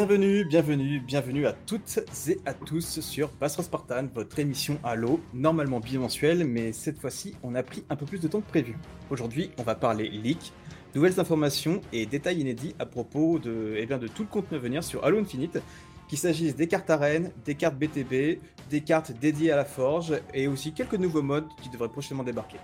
Bienvenue, bienvenue, bienvenue à toutes et à tous sur Passera Spartan, votre émission Halo, normalement bimensuelle, mais cette fois-ci on a pris un peu plus de temps que prévu. Aujourd'hui on va parler leak, nouvelles informations et détails inédits à propos de, eh bien, de tout le contenu à venir sur Halo Infinite, qu'il s'agisse des cartes arènes, des cartes BTB, des cartes dédiées à la forge et aussi quelques nouveaux modes qui devraient prochainement débarquer.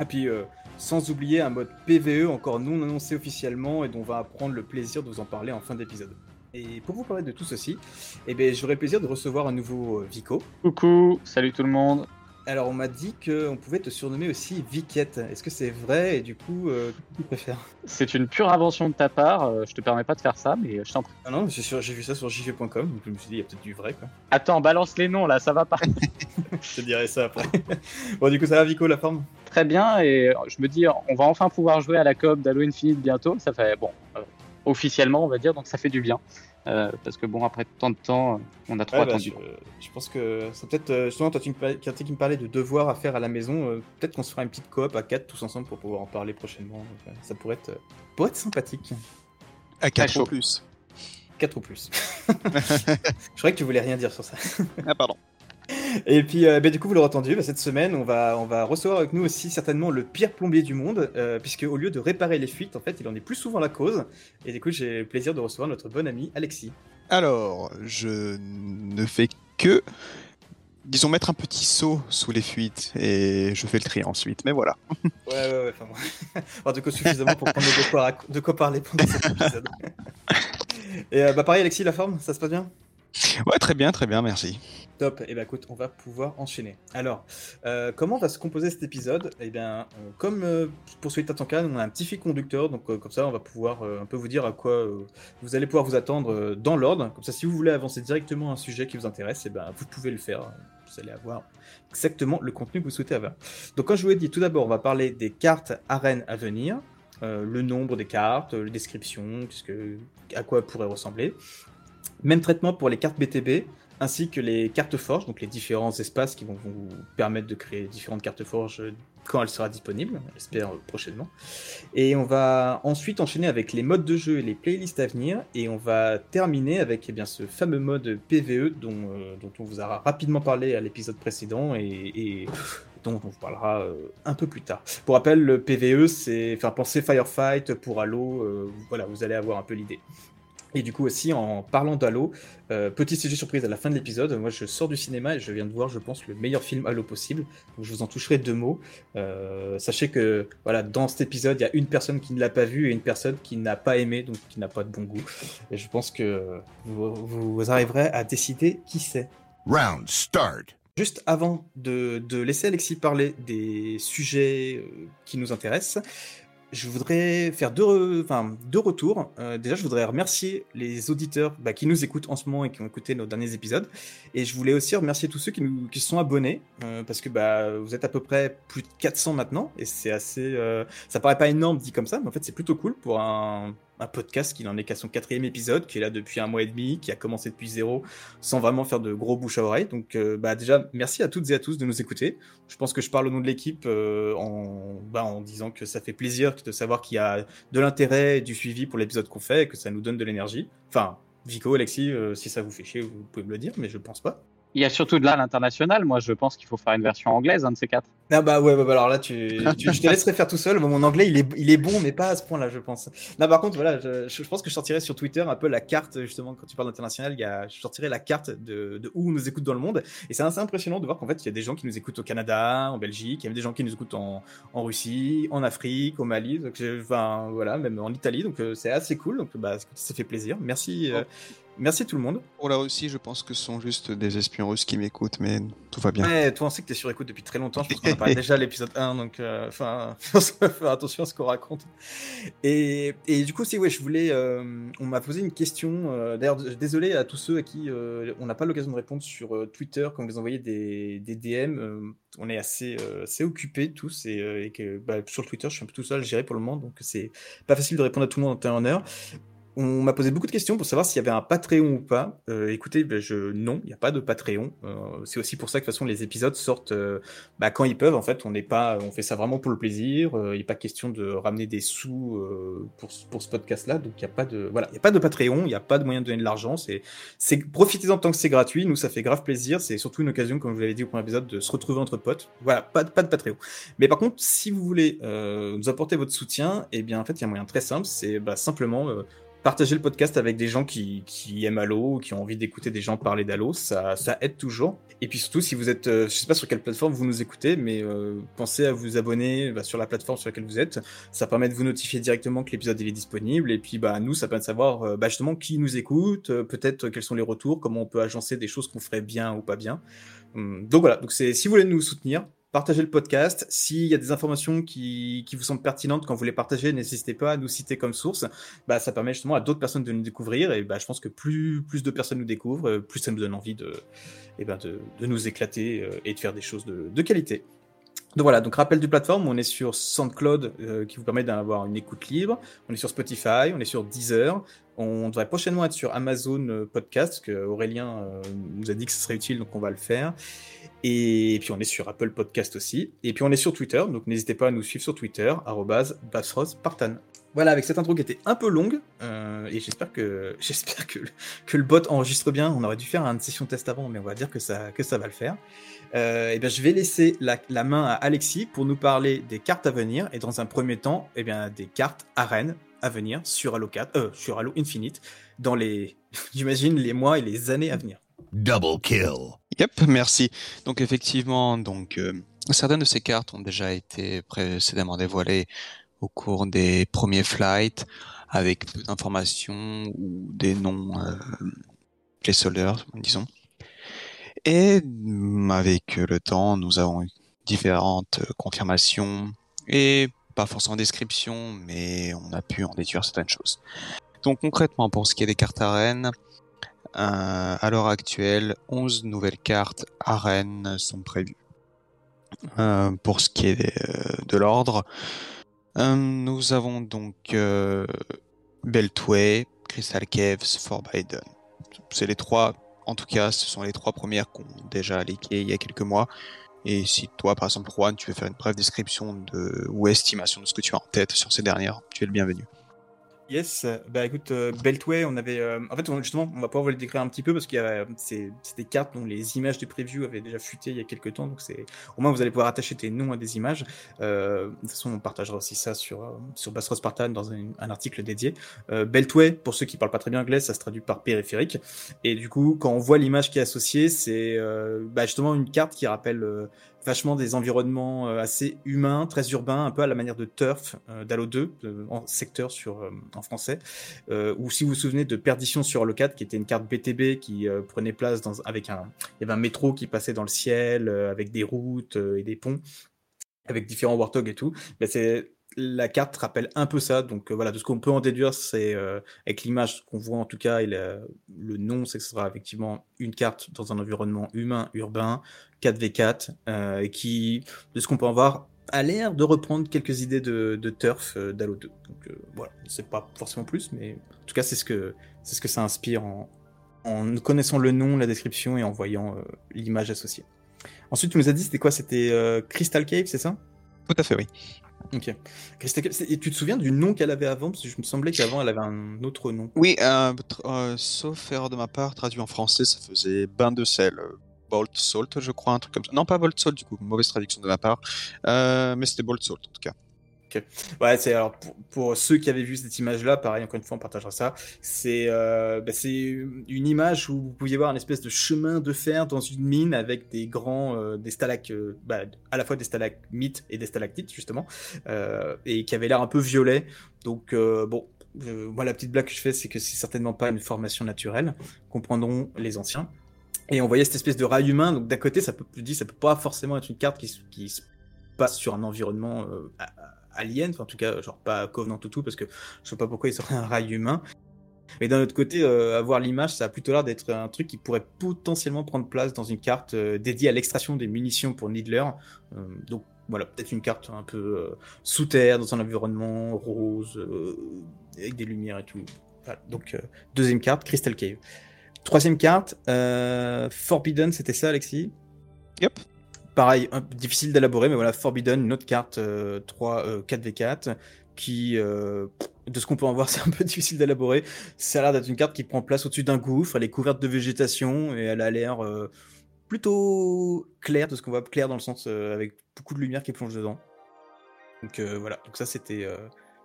Et puis, euh, sans oublier un mode PVE encore non annoncé officiellement et dont on va prendre le plaisir de vous en parler en fin d'épisode. Et pour vous parler de tout ceci, eh ben, j'aurai le plaisir de recevoir un nouveau euh, Vico. Coucou, salut tout le monde. Alors, on m'a dit qu'on pouvait te surnommer aussi Viquette. Est-ce que c'est vrai? Et du coup, euh, qu'est-ce que tu préfères? C'est une pure invention de ta part, euh, je te permets pas de faire ça, mais je t'en prie. Ah non, j'ai vu ça sur jv.com, donc je me suis dit, il y a peut-être du vrai, quoi. Attends, balance les noms là, ça va pas. Je te dirai ça après. bon, du coup, ça va, Vico, la forme? Très bien, et je me dis, on va enfin pouvoir jouer à la coop d'Halo Infinite bientôt. Ça fait, bon, euh, officiellement, on va dire, donc ça fait du bien. Euh, parce que bon, après tant de temps, on a trop Ouais, bah, attendu. je, je pense que c'est peut-être, euh, justement, toi, tu me parlais, quand tu me parlais de devoirs à faire à la maison, euh, peut-être qu'on se fera une petite coop à 4 tous ensemble pour pouvoir en parler prochainement. Donc, ça pourrait être, pourrait être sympathique. À 4 chaud. ou plus. 4 ou plus. je croyais que tu voulais rien dire sur ça. Ah, pardon. Et puis, euh, bah, du coup, vous l'aurez entendu, bah, cette semaine, on va, on va recevoir avec nous aussi certainement le pire plombier du monde, euh, puisque au lieu de réparer les fuites, en fait, il en est plus souvent la cause. Et du coup, j'ai le plaisir de recevoir notre bon ami Alexis. Alors, je ne fais que, disons, mettre un petit seau sous les fuites et je fais le tri ensuite. Mais voilà. Ouais, ouais, ouais. Enfin, bon. Enfin, du coup, suffisamment pour prendre de quoi, rac- de quoi parler pendant cet épisode. Et euh, bah, pareil, Alexis, la forme, ça se passe bien? Ouais, très bien, très bien, merci. Top, et bah écoute, on va pouvoir enchaîner. Alors, euh, comment va se composer cet épisode? Eh bien, euh, comme euh, pour celui de Tatankan, on a un petit fil conducteur, donc euh, comme ça, on va pouvoir un peu vous dire à quoi vous allez pouvoir vous attendre dans l'ordre. Comme ça, si vous voulez avancer directement un sujet qui vous intéresse, eh ben, vous pouvez le faire. Vous allez avoir exactement le contenu que vous souhaitez avoir. Donc, comme je vous l'ai dit, tout d'abord, on va parler des cartes arènes à venir, le nombre des cartes, les descriptions, qu'est-ce que- à quoi elles pourraient ressembler. Même traitement pour les cartes BTB, ainsi que les cartes forges, donc les différents espaces qui vont vous permettre de créer différentes cartes forges quand elle sera disponible, j'espère euh, prochainement. Et on va ensuite enchaîner avec les modes de jeu et les playlists à venir, et on va terminer avec eh bien, ce fameux mode PVE dont, euh, dont on vous a rapidement parlé à l'épisode précédent et, dont on vous parlera euh, un peu plus tard. Pour rappel, le PVE, c'est faire penser Firefight pour Halo, voilà, vous allez avoir un peu l'idée. Et du coup aussi, en parlant d'Halo, euh, petit sujet surprise à la fin de l'épisode, moi je sors du cinéma et je viens de voir, je pense, le meilleur film Halo possible. Donc je vous en toucherai deux mots. Euh, sachez que voilà, dans cet épisode, il y a une personne qui ne l'a pas vu et une personne qui n'a pas aimé, donc qui n'a pas de bon goût. Et je pense que vous, vous arriverez à décider qui c'est. Round start. Juste avant de, de laisser Alexis parler des sujets euh, qui nous intéressent, je voudrais faire deux, retours. Euh, déjà, je voudrais remercier les auditeurs bah, qui nous écoutent en ce moment et qui ont écouté nos derniers épisodes. Et je voulais aussi remercier tous ceux qui, nous, sont abonnés, euh, parce que bah, vous êtes à peu près plus de 400 maintenant, et c'est assez... euh, ça paraît pas énorme dit comme ça, mais en fait c'est plutôt cool pour un, un podcast qui n'en est qu'à son quatrième épisode, qui est là depuis un mois et demi, qui a commencé depuis zéro, sans vraiment faire de gros bouche à oreille. Donc euh, bah, déjà, merci à toutes et à tous de nous écouter. Je pense que je parle au nom de l'équipe euh, en, bah, en disant que ça fait plaisir de savoir qu'il y a de l'intérêt et du suivi pour l'épisode qu'on fait et que ça nous donne de l'énergie. Enfin, Vico, Alexis, euh, si ça vous fait chier, vous pouvez me le dire, mais je pense pas. Il y a surtout de là l'international. Moi, je pense qu'il faut faire une version anglaise, un de ces quatre. Ah bah ouais, bah, bah, alors là, tu, tu- je te laisserai faire tout seul. Mon anglais, il est, il est bon, mais pas à ce point-là, je pense. Là, par contre, voilà, je, je pense que je sortirai sur Twitter un peu la carte, justement, quand tu parles d'international, je sortirai la carte de, de où on nous écoute dans le monde. Et c'est assez impressionnant de voir qu'en fait, il y a des gens qui nous écoutent au Canada, en Belgique, il y a même des gens qui nous écoutent en, en Russie, en Afrique, au Mali, donc, enfin, voilà, même en Italie. Donc, euh, c'est assez cool. Donc, bah, ça fait plaisir. Merci, euh, merci tout le monde. Pour la Russie, je pense que ce sont juste des espions russes qui m'écoutent, mais tout va bien. Ouais, toi, on sait que t'es sur écoute depuis très longtemps. Je pense qu'on en parlait déjà à l'épisode 1, donc euh, enfin, faire attention à ce qu'on raconte. Et, et du coup, si ouais, je voulais, euh, on m'a posé une question. euh, D'ailleurs, désolé à tous ceux à qui euh, on n'a pas l'occasion de répondre sur euh, Twitter quand vous envoyez des, des DM. euh, on est assez, euh, assez occupés tous et, euh, et que bah, sur Twitter, je suis un peu tout seul à gérer pour le moment, donc c'est pas facile de répondre à tout le monde en temps et en heure. On m'a posé beaucoup de questions pour savoir s'il y avait un Patreon ou pas. Euh, écoutez, ben, je... non, il n'y a pas de Patreon. Euh, c'est aussi pour ça que de toute façon les épisodes sortent euh, bah, quand ils peuvent. En fait, on n'est pas, on fait ça vraiment pour le plaisir. Il n'est pas question de ramener des sous pour, ce podcast-là. Donc il n'y a pas de, a Patreon, il n'y a pas de moyen de donner de l'argent. C'est, c'est profitez-en tant que c'est gratuit. Nous, ça fait grave plaisir. C'est surtout une occasion, comme je vous l'avais dit au premier épisode, de se retrouver entre potes. Voilà, pas de, Patreon. Mais par contre, si vous voulez nous apporter votre soutien, eh bien en il y a un moyen très simple. C'est bah, simplement Partagez le podcast avec des gens qui, aiment Halo, qui ont envie d'écouter des gens parler d'Halo, ça, aide toujours. Et puis surtout, si vous êtes, euh, je sais pas sur quelle plateforme vous nous écoutez, mais euh, pensez à vous abonner bah, sur la plateforme sur laquelle vous êtes. Ça permet de vous notifier directement que l'épisode est disponible. Et puis bah nous, ça permet de savoir euh, bah, justement qui nous écoute, peut-être quels sont les retours, comment on peut agencer des choses qu'on ferait bien ou pas bien. Hum, donc voilà. Donc si vous voulez nous soutenir, partagez le podcast. S'il y a des informations qui, vous semblent pertinentes quand vous les partagez, n'hésitez pas à nous citer comme source. Bah, ça permet justement à d'autres personnes de nous découvrir. Et bah, je pense que plus, de personnes nous découvrent, plus ça nous donne envie de, eh ben de, nous éclater euh, et de faire des choses de, qualité. Donc voilà, donc rappel du plateforme, on est sur SoundCloud euh, qui vous permet d'avoir une écoute libre, on est sur Spotify, on est sur Deezer, on devrait prochainement être sur Amazon Podcast, parce que Aurélien nous a dit que ce serait utile, donc on va le faire. Et puis on est sur Apple Podcast aussi. Et puis on est sur Twitter, donc n'hésitez pas à nous suivre sur Twitter, Partan. Voilà, avec cette intro qui était un peu longue, euh, et j'espère que j'espère que, que, le bot enregistre bien. On aurait dû faire une session test avant, mais on va dire que ça, que ça va le faire. Euh, et bien, je vais laisser la, la, main à Alexis pour nous parler des cartes à venir, et dans un premier temps, et bien, des cartes arènes à venir sur Halo 4, euh, sur Halo Infinite, dans les, j'imagine, les mois et les années à venir. Double kill. Yep, merci. Donc effectivement, donc euh, certaines de ces cartes ont déjà été précédemment dévoilées au cours des premiers flights avec peu d'informations ou des noms euh, placeholders, disons. Et avec le temps, nous avons eu différentes confirmations et pas forcément descriptions, mais on a pu en déduire certaines choses. Donc concrètement, pour ce qui est des cartes arènes, euh, à l'heure actuelle, 11 nouvelles cartes arènes sont prévues. Euh, pour ce qui est euh, de, l'ordre, nous avons donc Beltway, Crystal Caves, Fort Biden. C'est les trois, en tout cas, ce sont les trois premières qu'on déjà leaké il y a quelques mois. Et si toi, par exemple, Juan, tu veux faire une brève description de, ou estimation de ce que tu as en tête sur ces dernières, tu es le bienvenu. Yes, bah écoute, euh, Beltway, on avait. Euh, en fait, justement, on va pouvoir vous le décrire un petit peu parce qu'il y a c'est des cartes dont les images du preview avaient déjà fuité il y a quelques temps. Donc, c'est au moins vous allez pouvoir attacher tes noms à des images. Euh, de toute façon, on partagera aussi ça sur, sur Spartan dans un, article dédié. Beltway, pour ceux qui parlent pas très bien anglais, ça se traduit par périphérique. Et du coup, quand on voit l'image qui est associée, c'est bah, justement une carte qui rappelle vachement des environnements euh, assez humains, très urbains, un peu à la manière de Turf euh, d'Halo 2, en secteur sur, euh, en français. ou si vous vous souvenez de Perdition sur Halo 4, qui était une carte BTB qui prenait place dans, avec un, métro qui passait dans le ciel, avec des routes et des ponts, avec différents Warthog et tout. Ben, c'est la carte rappelle un peu ça. Donc voilà, de ce qu'on peut en déduire, c'est avec l'image qu'on voit en tout cas, et le, nom, c'est que ce sera effectivement une carte dans un environnement humain, urbain, 4v4, euh, qui, de ce qu'on peut en voir, a l'air de reprendre quelques idées de, turf euh, d'Halo 2. Donc euh, voilà, c'est pas forcément plus, mais en tout cas, c'est ce que, c'est ce que ça inspire en, en connaissant le nom, la description et en voyant l'image associée. Ensuite, tu nous as dit, c'était quoi? C'était Crystal Cave, c'est ça? Tout à fait, oui. Ok. Et tu te souviens du nom qu'elle avait avant? Parce que je me semblait qu'avant, elle avait un autre nom. Oui, sauf erreur de ma part, traduit en français, ça faisait bain de sel. Bolt Salt, je crois, un truc comme ça. Non, pas Bolt Salt, du coup, mauvaise traduction de ma part. Euh, mais c'était Bolt Salt, en tout cas. Ok. Ouais, c'est alors pour, ceux qui avaient vu cette image-là, pareil, encore une fois, on partagera ça. C'est euh, bah, une image où vous pouviez voir une espèce de chemin de fer dans une mine avec des grands, euh, des stalac, bah, à la fois des stalagmites et des stalactites justement, et qui avait l'air un peu violet. Donc bon, moi la petite blague que je fais, c'est que c'est certainement pas une formation naturelle, comprendront les anciens. Et on voyait cette espèce de rail humain. Donc d'un côté, ça peut, je dis, ça peut pas forcément être une carte qui, se passe sur un environnement euh, alien, enfin, en tout cas, genre pas Covenant tout tout, parce que je sais pas pourquoi il serait un rail humain. Mais d'un autre côté, euh, avoir l'image, ça a plutôt l'air d'être un truc qui pourrait potentiellement prendre place dans une carte euh, dédiée à l'extraction des munitions pour Needler. donc voilà, peut-être une carte un peu sous terre, dans un environnement rose, avec des lumières et tout. Donc, euh, deuxième carte, Crystal Cave. Troisième carte, euh, Forbidden, c'était ça, Alexis? Yep. Pareil, un difficile d'élaborer, mais voilà, Forbidden, une autre carte euh, 3, euh, 4v4, qui, euh, de ce qu'on peut en voir, c'est un peu difficile d'élaborer. Ça a l'air d'être une carte qui prend place au-dessus d'un gouffre, elle est couverte de végétation, et elle a l'air euh, plutôt claire, de ce qu'on voit, claire dans le sens euh, avec beaucoup de lumière qui plonge dedans. Donc euh, voilà, donc ça c'était euh,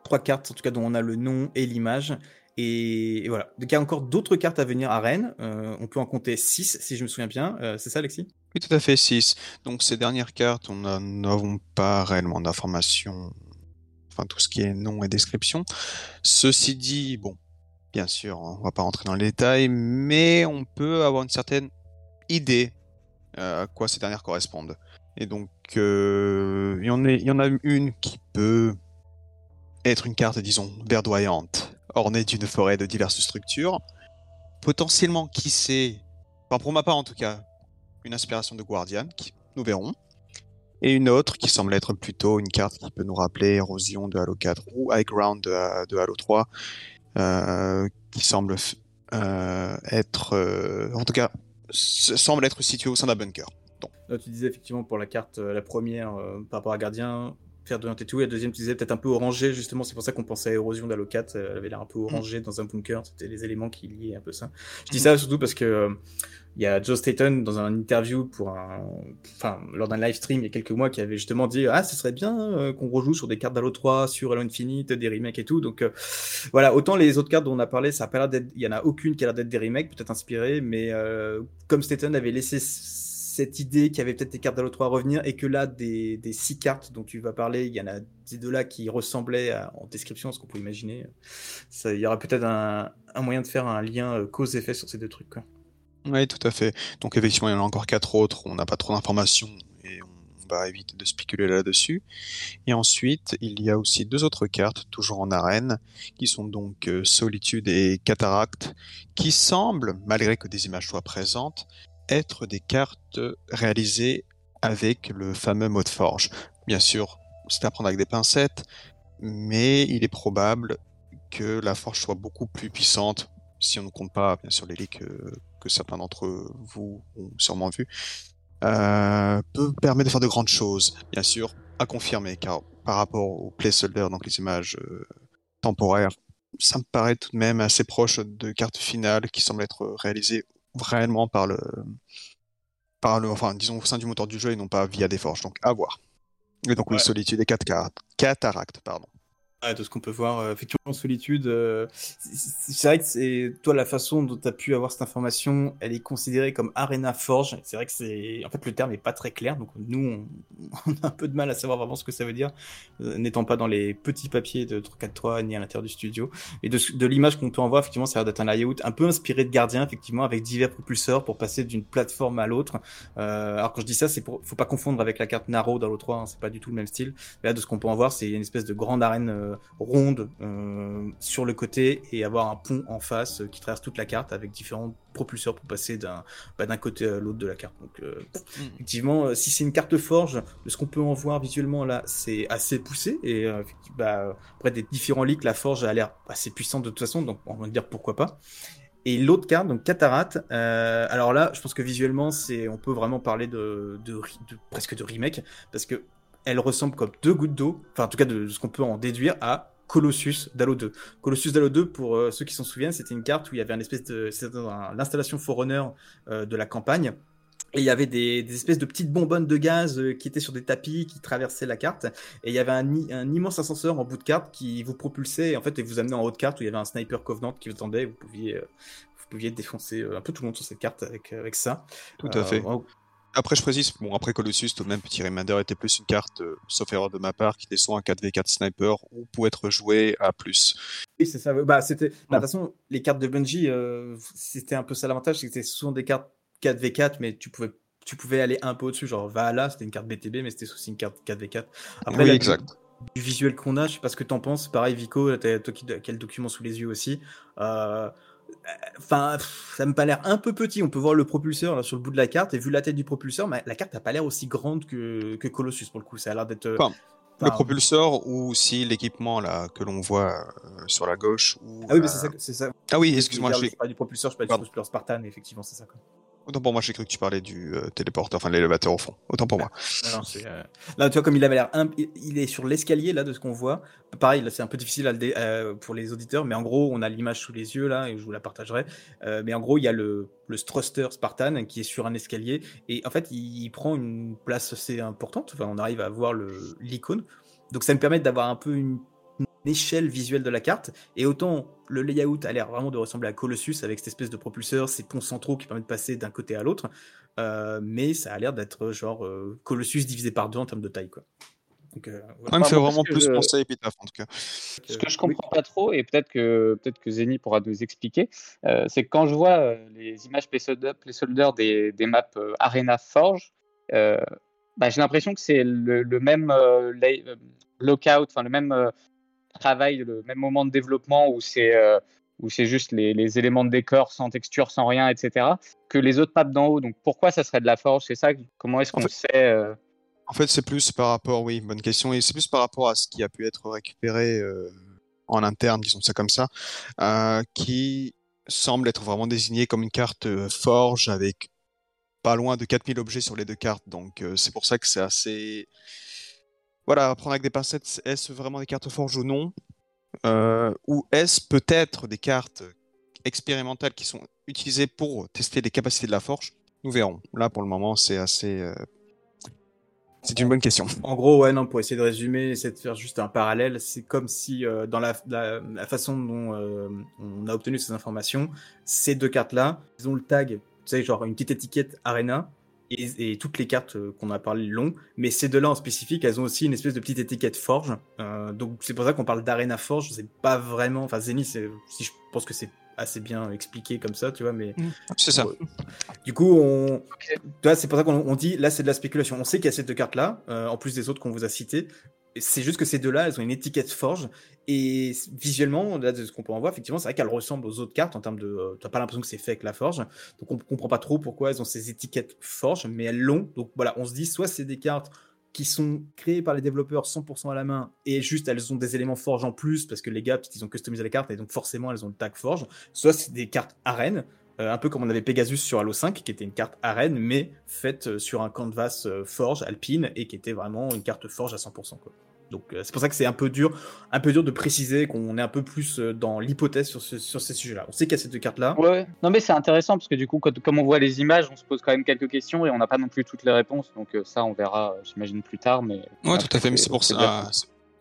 trois cartes, en tout cas dont on a le nom et l'image. Et, voilà. Donc il y a encore d'autres cartes à venir à Rennes. Euh, on peut en compter 6 si je me souviens bien. Euh, c'est ça, Alexis? Oui, tout à fait, 6. Donc ces dernières cartes, on n'a- n'avons pas réellement d'informations, enfin tout ce qui est nom et description. Ceci dit, bon, bien sûr, on va pas rentrer dans les détails, mais on peut avoir une certaine idée euh, à quoi ces dernières correspondent. Et donc, il y en a une qui peut être une carte, disons, verdoyante, ornée d'une forêt de diverses structures. Potentiellement, qui sait, enfin pour ma part en tout cas, une inspiration de Guardian, qui, nous verrons. Et une autre qui semble être plutôt une carte qui peut nous rappeler Érosion de Halo 4 ou High Ground de, Halo 3, euh, qui semble euh, être, euh, en tout cas, semble être située au sein d'un bunker. Donc, tu disais effectivement pour la carte, la première par rapport à Gardien, faire de et tout. Et la deuxième, tu disais peut-être un peu orangé, justement. C'est pour ça qu'on pensait à Érosion 4. euh, Elle avait l'air un peu orangée dans un bunker. C'était les éléments qui liaient un peu ça. Je dis ça surtout parce que euh, il y a Joe Staten dans un interview pour un, enfin, lors d'un live stream il y a quelques mois qui avait justement dit ah ce serait bien euh, qu'on rejoue sur des cartes d'Halo 3, sur Halo Infinite, des remakes et tout. Donc euh, voilà, autant les autres cartes dont on a parlé, ça a pas l'air d'être, il y en a aucune qui a l'air d'être des remakes, peut-être inspirées, mais euh, comme Staten avait laissé cette idée qu'il y avait peut-être des cartes d'Halo 3 à revenir et que là, des, des six cartes dont tu vas parler, il y en a ces deux-là qui ressemblaient en description à ce qu'on peut imaginer. Ça, il y aura peut-être un, moyen de faire un lien euh, cause-effet sur ces deux trucs. Oui, tout à fait. Donc effectivement, il y en a encore quatre autres. On n'a pas trop d'informations et on va éviter de spéculer là-dessus. Et ensuite, il y a aussi deux autres cartes, toujours en arène, qui sont donc euh, Solitude et Cataracte, qui semblent, malgré que des images soient présentes, être des cartes réalisées avec le fameux mode forge. Bien sûr, c'est à prendre avec des pincettes, mais il est probable que la forge soit beaucoup plus puissante, si on ne compte pas, bien sûr, les leaks euh, que certains d'entre vous ont sûrement vu, euh, peut permettre de faire de grandes choses. Bien sûr, à confirmer, car par rapport au placeholder, donc les images euh, temporaires, ça me paraît tout de même assez proche de cartes finales qui semblent être réalisées vraiment par le, par le, enfin, disons au sein du moteur du jeu et non pas via des forges. Donc, à voir. Et donc, oui. Solitude et Cataracte, Cataracte, pardon. Ouais, de ce qu'on peut voir, euh, effectivement, Solitude, euh, c'est- vrai que c'est toi la façon dont tu as pu avoir cette information, elle est considérée comme Arena Forge. C'est vrai que c'est, en fait, le terme est pas très clair, donc nous, on, a un peu de mal à savoir vraiment ce que ça veut dire, euh, n'étant pas dans les petits papiers de 343 ni à l'intérieur du studio. Et de, l'image qu'on peut en voir, effectivement, ça a l'air d'être un layout un peu inspiré de Gardien, effectivement, avec divers propulseurs pour passer d'une plateforme à l'autre. Alors quand je dis ça, c'est pour, faut pas confondre avec la carte Naro dans l'O3, hein, c'est pas du tout le même style. Là, de ce qu'on peut en voir, c'est une espèce de grande arène ronde euh, sur le côté et avoir un pont en face euh, qui traverse toute la carte avec différents propulseurs pour passer d'un bah, côté à l'autre de la carte. Donc, euh, effectivement, euh, si c'est une carte forge, de ce qu'on peut en voir visuellement là, c'est assez poussé et euh, effectivement, bah, après des différents leaks, la forge a l'air assez puissante de toute façon, donc on va dire pourquoi pas. Et l'autre carte, donc Cataract, euh, alors là, je pense que visuellement, c'est, on peut vraiment parler de, de, ri- de- presque de remake, parce que elle ressemble comme deux gouttes d'eau, enfin en tout cas de ce qu'on peut en déduire à Colossus d'Halo 2. Colossus d'Halo 2, pour euh, ceux qui s'en souviennent, c'était une carte où il y avait une espèce de, c'était l'installation Forerunner euh, de la campagne. Et il y avait des, des espèces de petites bonbonnes de gaz euh, qui étaient sur des tapis qui traversaient la carte. Et il y avait un, immense ascenseur en bout de carte qui vous propulsait en fait et vous amenait en haut de carte où il y avait un sniper Covenant qui vous attendait. Vous pouviez, vous pouviez défoncer un peu tout le monde sur cette carte avec, avec ça. Tout à fait. Après, je précise, bon, après Colossus, tout de même, Petit Remainder était plus une carte, euh, sauf erreur de ma part, qui était soit un 4v4 sniper ou pouvait être joué à plus. Oui, c'est ça. Bah, c'était. bah, de toute façon, les cartes de Bungie, euh, c'était un peu ça l'avantage, c'est que c'était souvent des cartes 4v4, mais tu pouvais, tu pouvais aller un peu au-dessus. Genre Valhalla, c'était une carte BTB, mais c'était aussi une carte 4v4. Après, oui, exact. du visuel qu'on a, je sais pas ce que t'en penses. Pareil, Vico, toi qui qui as le document sous les yeux aussi. Euh, Enfin, ça me paraît l'air un peu petit. On peut voir le propulseur là, sur le bout de la carte, et vu la tête du propulseur, mais la carte n'a pas l'air aussi grande que, que Colossus pour le coup. Ça a l'air d'être. euh, Enfin, Le propulseur ou si l'équipement là que l'on voit euh, sur la gauche. Ou, Ah oui, mais c'est ça. Ah oui, Je excuse-moi, je parle l'ai- pas du propulseur, je parle du propulseur Spartan, effectivement, c'est ça. Quoi. Autant pour moi, j'ai cru que tu parlais du euh, téléporteur, enfin l'élévateur au fond. Autant pour moi. Non, c'est, euh, Là, tu vois, comme il avait l'air. imp- il- est sur l'escalier, là, de ce qu'on voit. Pareil, là, c'est un peu difficile à le dé- euh, pour les auditeurs, mais en gros, on a l'image sous les yeux, là, et je vous la partagerai. Euh, mais en gros, il y a le, le thruster Spartan qui est sur un escalier, et en fait, il, il prend une place assez importante. Enfin, on arrive à voir le- l'icône. Donc, ça me permet d'avoir un peu une échelle visuelle de la carte. Et autant le layout a l'air vraiment de ressembler à Colossus avec cette espèce de propulseur, ces ponts centraux qui permettent de passer d'un côté à l'autre. Euh, mais ça a l'air d'être genre euh, Colossus divisé par deux en termes de taille. Quoi. Donc, euh, voilà. Ça me fait vraiment plus je- penser à Epitaph en tout cas. Ce que je comprends pas trop, et peut-être que que Zeni pourra nous expliquer, euh, c'est que quand je vois euh, les images placeholder, des, des maps euh, Arena Forge, euh, bah, j'ai l'impression que c'est le, le même euh, lay- euh, lockout, enfin le même euh, travail, le même moment de développement où c'est euh, où c'est juste les, les éléments de décor sans texture, sans rien, etc. que les autres maps d'en haut. Donc pourquoi ça serait de la Forge? C'est ça Comment est-ce En qu'on fait- sait euh, En fait, c'est plus par rapport, oui, bonne question, et c'est plus par rapport à ce qui a pu être récupéré euh, en interne, disons ça comme ça, euh, qui semble être vraiment désigné comme une carte forge avec pas loin de 4000 objets sur les deux cartes. Donc c'est pour ça que c'est assez... Voilà, prendre avec des pincettes, est-ce vraiment des cartes forge ou non? Euh, Ou est-ce peut-être des cartes expérimentales qui sont utilisées pour tester les capacités de la forge? Nous verrons. Là, pour le moment, c'est assez... euh, C'est une bonne question. En gros, ouais, non, pour essayer de résumer, essayer de faire juste un parallèle, c'est comme si euh, dans la, façon dont on a obtenu ces informations, ces deux cartes-là, ils ont le tag, tu sais, genre une petite étiquette Arena, et, et toutes les cartes euh, qu'on a parlé l'ont, mais ces deux-là en spécifique, elles ont aussi une espèce de petite étiquette Forge. Euh, donc c'est pour ça qu'on parle d'Arena Forge, c'est pas vraiment, enfin Zenith, c'est- si je pense que c'est assez bien expliqué comme ça, tu vois, mais C'est ça. Ouais. Du coup, on... tu vois, c'est pour ça qu'on on dit là, c'est de la spéculation. On sait qu'il y a ces deux cartes-là, euh, en plus des autres qu'on vous a citées. C'est juste que ces deux-là, elles ont une étiquette forge. Et visuellement, là, de ce qu'on peut en voir, effectivement, c'est vrai qu'elles ressemblent aux autres cartes en termes de. euh, T'as pas l'impression que c'est fait avec la forge. Donc on comprend pas trop pourquoi elles ont ces étiquettes forge, mais elles l'ont. Donc voilà, on se dit soit c'est des cartes qui sont créées par les développeurs 100% à la main et juste elles ont des éléments forge en plus parce que les gars, ils ont customisé la carte et donc forcément elles ont le tag forge. Soit c'est des cartes arènes, euh, un peu comme on avait Pegasus sur Halo 5, qui était une carte arène, mais faite euh, sur un canvas euh, forge alpine et qui était vraiment une carte forge à 100%. Quoi. Donc euh, c'est pour ça que c'est un peu dur, un peu dur de préciser qu'on est un peu plus euh, dans l'hypothèse sur, ce- sur ces sujets-là. On sait qu'il y a ces deux cartes-là. Ouais, ouais. Non, mais c'est intéressant parce que du coup, quand, comme on voit les images, on se pose quand même quelques questions et on n'a pas non plus toutes les réponses. Donc, euh, ça, on verra, j'imagine, plus tard. Mais Ouais, tout à fait. Mais c'est pour ça.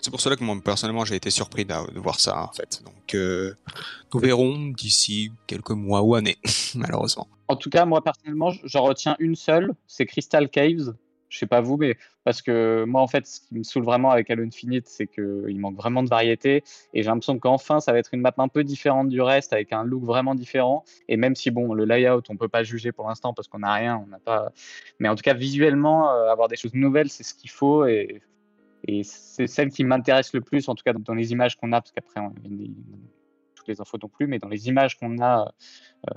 C'est- pour cela que moi personnellement j'ai été surpris de voir ça en fait. Donc euh, nous verrons d'ici quelques mois ou années, malheureusement. En tout cas, moi, personnellement, j'en retiens une seule c'est Crystal Caves. Je sais pas vous, mais parce que moi, en fait, ce qui me saoule vraiment avec Halo Infinite, c'est qu'il manque vraiment de variété. Et j'ai l'impression qu'enfin, ça va être une map un peu différente du reste, avec un look vraiment différent. Et même si, bon, le layout, on peut pas juger pour l'instant parce qu'on n'a rien, on n'a pas. Mais en tout cas, visuellement, euh, avoir des choses nouvelles, c'est ce qu'il faut. Et, et c'est celle qui m'intéresse le plus, en tout cas dans les images qu'on a, parce qu'après, on les infos non plus, mais dans les images qu'on a euh,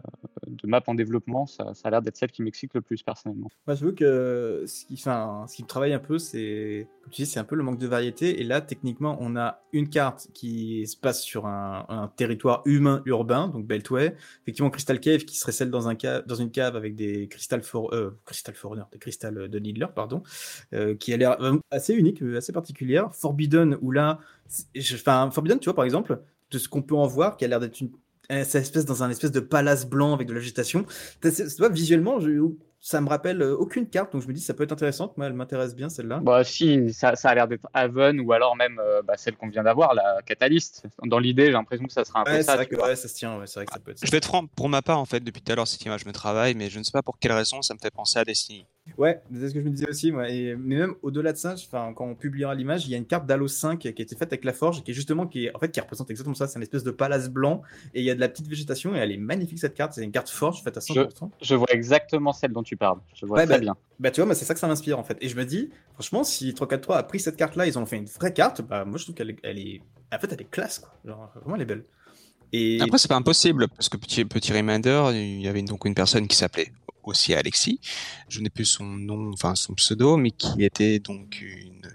de map en développement, ça, ça a l'air d'être celle qui m'excite le plus personnellement. Moi, j'avoue que ce qui, enfin, ce qui me travaille un peu, c'est, comme tu dis, c'est un peu le manque de variété. Et là, techniquement, on a une carte qui se passe sur un, territoire humain urbain, donc Beltway. Effectivement, Crystal Cave qui serait celle dans un cave, dans une cave avec des Crystal for, euh, Crystal des Crystal de Needler, pardon, euh, qui a l'air vraiment assez unique, euh, assez particulière. Forbidden, où là, je- enfin, Forbidden, tu vois, par exemple, de ce qu'on peut en voir, qui a l'air d'être une cette espèce dans un espèce de palace blanc avec de la végétation. T'as- c'est- Tu vois, visuellement, je- ça me rappelle euh, aucune carte, donc je me dis ça peut être intéressant. Moi, elle m'intéresse bien celle-là. Bah si, ça, ça a l'air d'être Haven ou alors même euh, bah, celle qu'on vient d'avoir, la Catalyst. Dans l'idée, j'ai l'impression que ça sera un peu Ouais, c'est ça. vrai que ouais, ça se tient. Ouais, c'est vrai que ça peut être. ça. Je vais être franc, pour ma part en fait, depuis tout à l'heure cette image me travaille, mais je ne sais pas pour quelle raison ça me fait penser à Destiny. Ouais, c'est ce que je me disais aussi. Moi. Et, mais même au-delà de ça, enfin, quand on publiera l'image, il y a une carte d'Halo 5 qui a été faite avec la forge, qui est justement qui est, en fait qui représente exactement ça. C'est une espèce de palace blanc et il y a de la petite végétation et elle est magnifique cette carte. C'est une carte forge faite à 100%. Je vois exactement celle dont tu parles. Je vois Ouais, très bah, bien. Bah tu vois, moi c'est ça que ça m'inspire en fait. Et je me dis, franchement, si 343 a pris cette carte-là, ils ont fait une vraie carte, bah moi je trouve qu'elle est, elle est, en fait elle est classe quoi. Genre vraiment elle est belle. Et Après c'est pas impossible parce que petit petit reminder, il y avait donc une personne qui s'appelait aussi Alexis. Je n'ai plus son nom, enfin son pseudo, mais qui était donc une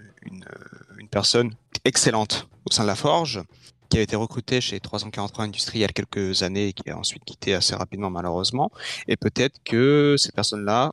une personne excellente au sein de la Forge, qui a été recrutée chez 343 Industries il y a quelques années et qui a ensuite quitté assez rapidement malheureusement. Et peut-être que cette personne-là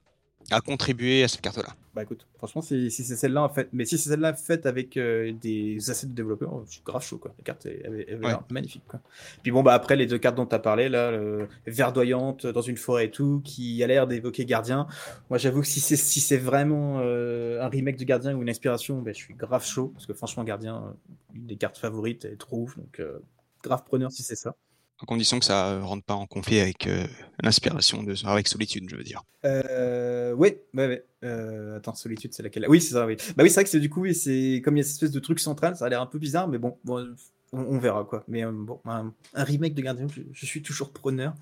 a contribué à cette carte-là. Bah écoute, franchement, si, si c'est celle-là en fait, mais si c'est celle-là faite avec euh, des assets de développeurs, je suis grave chaud quoi. La carte est, elle, elle magnifique quoi. Puis bon bah après les deux cartes dont tu as parlé là, le verdoyante dans une forêt et tout, qui a l'air d'évoquer Gardien. Moi j'avoue que si c'est si c'est vraiment euh, un remake de Gardien ou une inspiration, bah, je suis grave chaud parce que franchement Gardien, euh, une des cartes favorites, elle trouve donc euh, grave preneur si c'est ça. À condition que ça ne rentre pas en conflit avec euh, l'inspiration de avec Solitude, je veux dire. Euh, oui, ouais, ouais. Euh, attends, Solitude, c'est laquelle? Oui, c'est ça, oui. Bah oui, c'est vrai que c'est du coup, oui, c'est comme il y a cette espèce de truc central, ça a l'air un peu bizarre, mais bon, bon on, on verra quoi. Mais euh, bon, un, un, remake de Gardien, je, je, suis toujours preneur.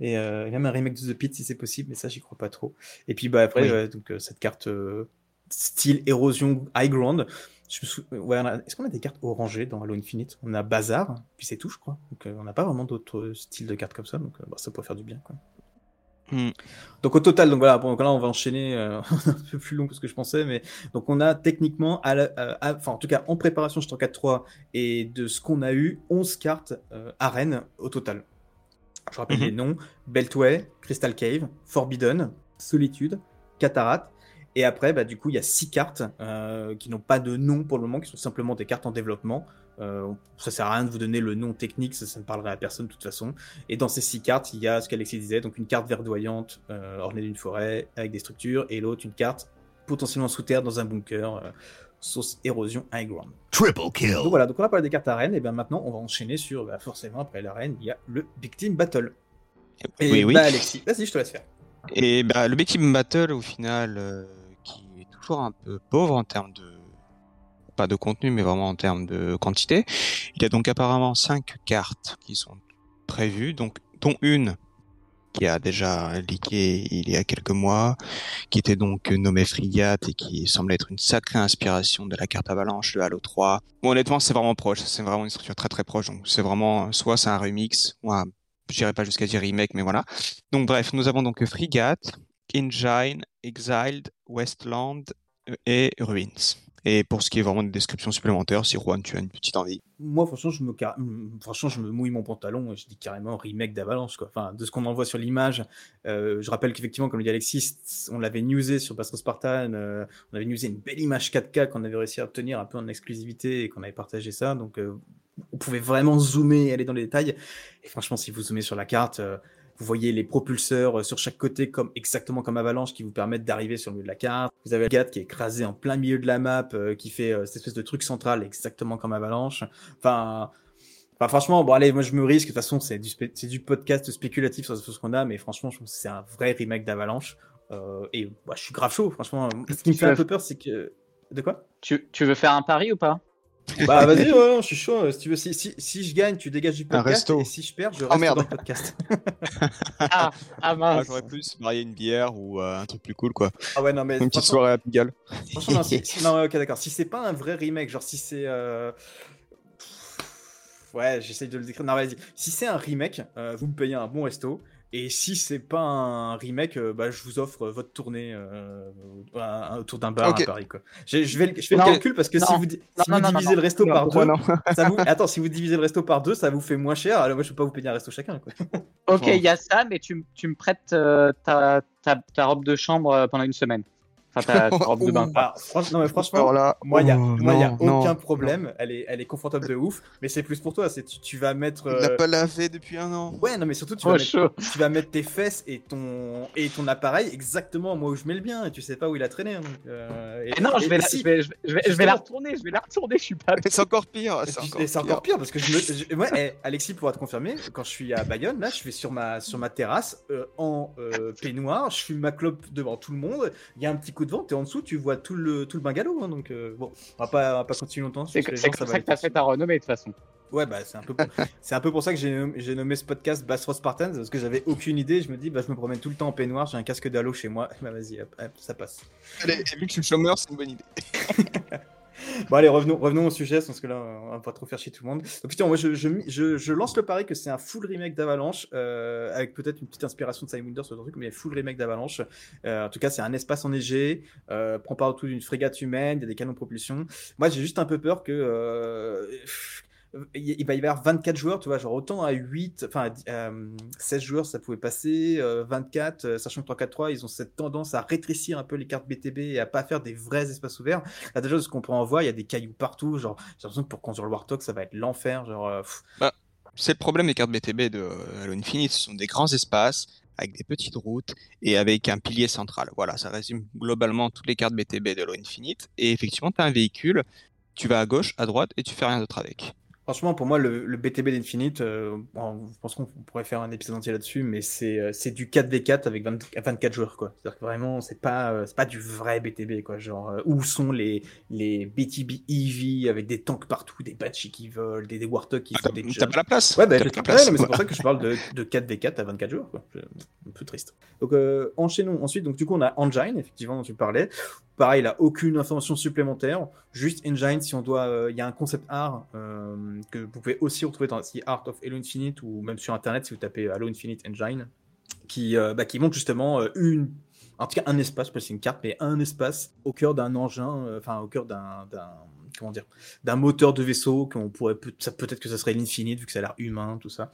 Et même un remake de The Pit si c'est possible, mais ça, j'y crois pas trop. Et puis bah après, oui. donc cette carte style érosion high ground. Ouais, Est-ce qu'on a des cartes orangées dans Halo Infinite? On a Bazar, puis c'est tout, je crois. Donc euh, on n'a pas vraiment d'autres styles de cartes comme ça, donc euh, bah, ça pourrait faire du bien. Quoi. Mm. Donc au total, donc voilà, donc là on va enchaîner euh, un peu plus long que ce que je pensais, mais donc on a techniquement, à la, à, enfin en tout cas en préparation je 4-3 et de ce qu'on a eu, 11 cartes arènes au total. Je rappelle mm -hmm. les noms Beltway, Crystal Cave, Forbidden, Solitude, Cataract et après, bah, du coup, il y a six cartes euh, qui n'ont pas de nom pour le moment, qui sont simplement des cartes en développement. Euh, ça sert à rien de vous donner le nom technique, ça, ça, ne parlerait à personne de toute façon. Et dans ces six cartes, il y a ce qu'Alexis disait, donc une carte verdoyante euh, ornée d'une forêt avec des structures, et l'autre une carte potentiellement sous terre dans un bunker, euh, sauce érosion high ground. Triple kill. Donc voilà, donc on a parlé des cartes arènes, et bien maintenant on va enchaîner sur, bah, forcément après l'arène, il y a le Big Team Battle. Et oui, oui. Bah, Alexis, vas-y, je te laisse faire. Et bah, le Big Team Battle, au final toujours un peu pauvre en termes de pas de contenu mais vraiment en termes de quantité. Il y a donc apparemment cinq cartes qui sont prévues, donc dont une qui a déjà leaké il y a quelques mois, qui était donc nommée Frigate et qui semble être une sacrée inspiration de la carte avalanche de Halo 3. Bon, honnêtement, c'est vraiment proche, c'est vraiment une structure très très proche, donc c'est vraiment, soit c'est un remix, ou un, je dirais pas jusqu'à dire remake, mais voilà. Donc bref, nous avons donc Frigate, Engine, Exiled, Westland et Ruins. Et pour ce qui est vraiment de descriptions supplémentaires, si Juan, tu as une petite envie. Moi, franchement, je me, me mouille mon pantalon et je dis carrément remake d'Avalanche. Enfin, de ce qu'on en voit sur l'image, euh, je rappelle qu'effectivement, comme le dit Alexis, on l'avait newsé sur Bastro Spartan, euh, on avait newsé une belle image 4K qu'on avait réussi à obtenir un peu en exclusivité et qu'on avait partagé ça. Donc, euh, on pouvait vraiment zoomer et aller dans les détails. Et franchement, si vous zoomez sur la carte, vous voyez les propulseurs sur chaque côté, comme exactement comme Avalanche, qui vous permettent d'arriver sur le milieu de la carte. Vous avez la carte qui est écrasée en plein milieu de la map, euh, qui fait euh, cette espèce de truc central, exactement comme Avalanche. Enfin, enfin franchement, bon allez, moi je me risque. De toute façon, c'est du, c'est du podcast spéculatif sur ce qu'on a, mais franchement, je pense que c'est un vrai remake d'Avalanche. Euh, et bah, je suis grave chaud, franchement. Ce qui me fait un peu peur, c'est que. De quoi? Tu, tu veux faire un pari ou pas? Bah vas-y, ouais, je suis chaud. Si, tu veux, si, si, si, je gagne, tu dégages du podcast. Et si je perds, je reste oh, merde. dans le podcast. ah, ah mince. Ah, J'aurais plus marié une bière ou euh, un truc plus cool, quoi. Ah ouais, non, mais. Une petite soirée à Pigalle. Franchement, non, si, si, non ouais, ok, d'accord. Si c'est pas un vrai remake, genre si c'est. Euh... Ouais, j'essaye de le décrire. Non, vas-y. Si c'est un remake, euh, vous me payez un bon resto. Et si c'est pas un remake, euh, bah, je vous offre votre tournée euh, autour d'un bar okay. à Paris. Quoi. Je, je vais, je fais non, le calcul parce que non, si vous, si non, vous divisez le resto par deux, ça vous, attends, si vous divisez le resto par deux, ça vous fait moins cher. Alors moi, je peux pas vous payer un resto chacun. Quoi. ok, il y a ça, mais tu, tu me prêtes euh, ta, ta, ta, robe de chambre pendant une semaine. Enfin, ta, robe de bain. Ah, franchement, non, mais franchement, là, moi, il n'y a, oh, moi, y a aucun problème. Elle est, elle est confortable de ouf. Mais c'est plus pour toi. C'est tu, tu vas mettre. Euh... Tu l'as pas lavé depuis un an. Ouais, non, mais surtout, tu, oh, vas mettre, tu vas mettre tes fesses et ton, et ton appareil exactement moi où je mets le bien. Et tu sais pas où il a traîné. Donc, euh... et, non, et, je, vais la, si, je, vais, je, vais, je vais la retourner. Je vais la retourner. Je suis pas. C'est encore pire. C'est encore, pire. encore pire parce que je me. Je, ouais, Alexis pourra te confirmer. Quand je suis à Bayonne, là, je vais sur ma, sur ma terrasse euh, en euh, peignoir. Je fume ma clope devant tout le monde. Il y a un petit coup de vent. T'es en dessous. Tu vois tout le, tout le bungalow. Hein, donc, euh, bon, on va pas, on va pas continuer longtemps. C'est comme ça, ça que t'as fait ta renommée de toute façon. Ouais, bah, c'est un peu, c'est un peu pour ça que j'ai nommé, nommé ce podcast Bass Ross Spartans, parce que j'avais aucune idée. Je me dis, bah, je me promène tout le temps en peignoir, j'ai un casque d'Halo chez moi. Bah, vas-y, hop, hop, ça passe. Allez, vu que je suis chômeur, c'est une bonne idée. Bon, allez, revenons, revenons au sujet, parce que là, on va pas trop faire chier tout le monde. Donc, putain, moi, je, je, lance le pari que c'est un full remake d'Avalanche, euh, avec peut-être une petite inspiration de Sidewinder sur le truc, mais full remake d'Avalanche. Euh, en tout cas, c'est un espace enneigé, euh, prend autour d'une frégate humaine, il y a des canons de propulsion. Moi, j'ai juste un peu peur que. Euh, il va y avoir 24 joueurs, tu vois, genre autant à 8, enfin euh, 16 joueurs ça pouvait passer, euh, 24, euh, sachant que 3-4-3, ils ont cette tendance à rétrécir un peu les cartes BTB et à pas faire des vrais espaces ouverts. Là déjà, ce qu'on peut en voir, il y a des cailloux partout, genre j'ai l'impression que pour construire le Warthog, ça va être l'enfer, genre... euh. Bah, c'est le problème des cartes BTB de Halo Infinite, ce sont des grands espaces avec des petites routes et avec un pilier central. Voilà, ça résume globalement toutes les cartes BTB de Halo Infinite. Et effectivement, tu as un véhicule, tu vas à gauche, à droite et tu fais rien d'autre avec. Franchement, pour moi, le, le BTB d'Infinite, euh, bon, je pense qu'on pourrait faire un épisode entier là-dessus, mais c'est euh, c'est du 4v4 avec 20 24 joueurs, quoi. C'est-à-dire que vraiment, c'est pas, euh, c'est pas du vrai BTB, quoi. Genre, euh, où sont les, les BTB EV avec des tanks partout, des Batchy qui volent, des, des Warthog qui Ah, font des t'as pas la place. Ouais, bah, pas la ouais, place. non, mais c'est pour ça que je parle de, de 4v4 à 24 jours. Quoi. Un peu triste. Donc, euh, enchaînons. Ensuite, donc, du coup, on a Engine, effectivement, dont tu parlais. Pareil, il a aucune information supplémentaire. Juste Engine, si on doit. euh, Il y a un concept art euh, que vous pouvez aussi retrouver dans si Art of Halo Infinite ou même sur Internet si vous tapez Halo Infinite Engine, qui, euh, bah, qui montre justement une. En tout cas, un espace, c'est une carte, mais un espace au cœur d'un engin, enfin, au cœur d'un. Comment dire D'un moteur de vaisseau, qu'on pourrait. Peut-être que ça serait l'Infinite, vu que ça a l'air humain, tout ça.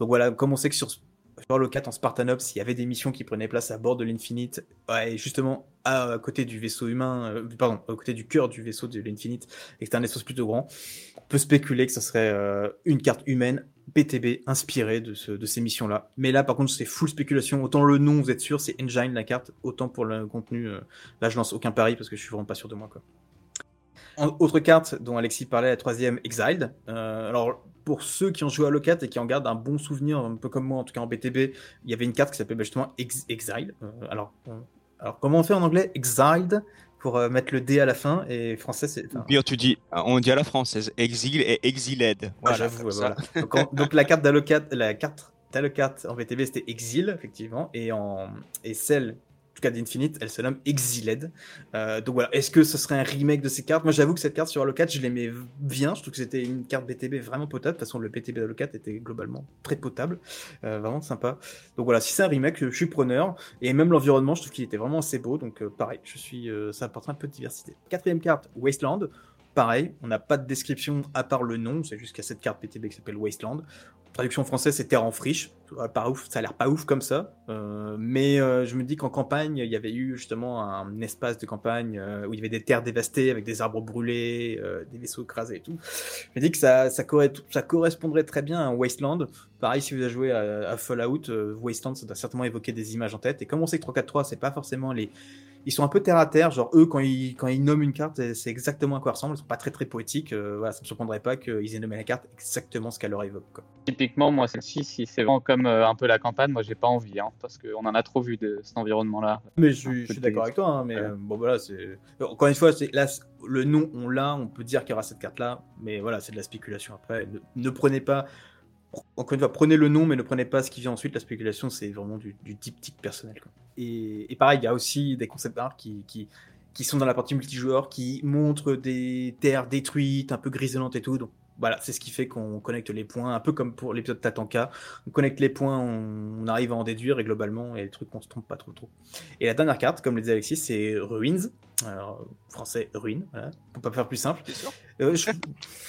Donc voilà, comme on sait que sur, sur Halo 4 en Spartanops, il y avait des missions qui prenaient place à bord de l'Infinite, ouais, justement à, côté du vaisseau humain, euh, pardon, à côté du cœur du vaisseau de l'Infinite, et que c'était un espace plutôt grand, on peut spéculer que ce serait euh, une carte humaine BTB inspirée de, ce- de ces missions-là. Mais là, par contre, c'est full spéculation. Autant le nom, vous êtes sûr, c'est Engine la carte, autant pour le contenu, euh, là, je lance aucun pari parce que je suis vraiment pas sûr de moi, autre carte dont Alexis parlait, la troisième, Exiled. Alors, pour ceux qui ont joué à 4 et qui en gardent un bon souvenir, un peu comme moi, en tout cas en BTB, il y avait une carte qui s'appelait bah, justement Ex- Exiled. Euh, alors, alors, comment on fait en anglais? Exiled pour euh, mettre le D à la fin et français c'est. enfin, bien tu dis, on dit à la française, exil et exiled. ah, j'avoue, voilà. Donc, en- donc la carte 4, la carte d'Halo 4 en BTB c'était Exil effectivement et en et celle tout cas d'Infinite, elle se nomme Exiled. Euh, donc voilà, est-ce que ce serait un remake de ces cartes? Moi j'avoue que cette carte sur Halo 4, je l'aimais bien, je trouve que c'était une carte BTB vraiment potable. De toute façon, le BTB d'Halo 4 était globalement très potable, Euh, vraiment sympa. Donc voilà, si c'est un remake, je suis preneur. Et même l'environnement, je trouve qu'il était vraiment assez beau. Donc euh, pareil, je suis, ça apporte un peu de diversité. Quatrième carte, Wasteland. Pareil, on n'a pas de description à part le nom, c'est a cette carte PTB qui s'appelle Wasteland. Traduction française, c'est Terre en friche. Ça, pas ouf, ça a l'air pas ouf comme ça. Euh, mais euh, je me dis qu'en campagne, il y avait eu justement un espace de campagne euh, où il y avait des terres dévastées avec des arbres brûlés, euh, des vaisseaux écrasés et tout. Je me dis que ça, ça, corre- ça correspondrait très bien à un Wasteland. Pareil, si vous avez joué à, à Fallout, euh, Wasteland, ça doit certainement évoquer des images en tête. Et comme on sait que 343, c'est pas forcément les. Ils sont un peu terre à terre, genre eux, quand ils, quand ils nomment une carte, c'est exactement à quoi ressemble. Ils sont pas très très poétiques. euh, voilà, ça me surprendrait pas qu'ils aient nommé la carte exactement ce qu'elle leur évoque. Quoi. Typiquement, moi, celle-ci, si c'est vraiment comme euh, un peu la campagne, moi, j'ai pas envie, hein, parce qu'on en a trop vu de cet environnement-là. Mais je, suis- je peu suis de d'accord avec toi, hein, mais Ouais. euh, bon voilà, c'est encore une fois, c'est là le nom on l'a, on peut dire qu'il y aura cette carte là, mais voilà, c'est de la spéculation après. Ne, ne prenez pas, encore une fois, prenez le nom, mais ne prenez pas ce qui vient ensuite. La spéculation, c'est vraiment du, du diptyque personnel. Et, et pareil, il y a aussi des concept art qui, qui sont dans la partie multijoueur, qui montrent des terres détruites, un peu grisonnantes et tout. Donc voilà, c'est ce qui fait qu'on connecte les points, un peu comme pour l'épisode Tatanka. On connecte les points, on, on arrive à en déduire et globalement, a des trucs qu'on se trompe pas trop trop. Et la dernière carte, comme le disait Alexis, c'est Ruins. Alors, français, ruine, voilà. Pour pas faire plus simple. Euh, je-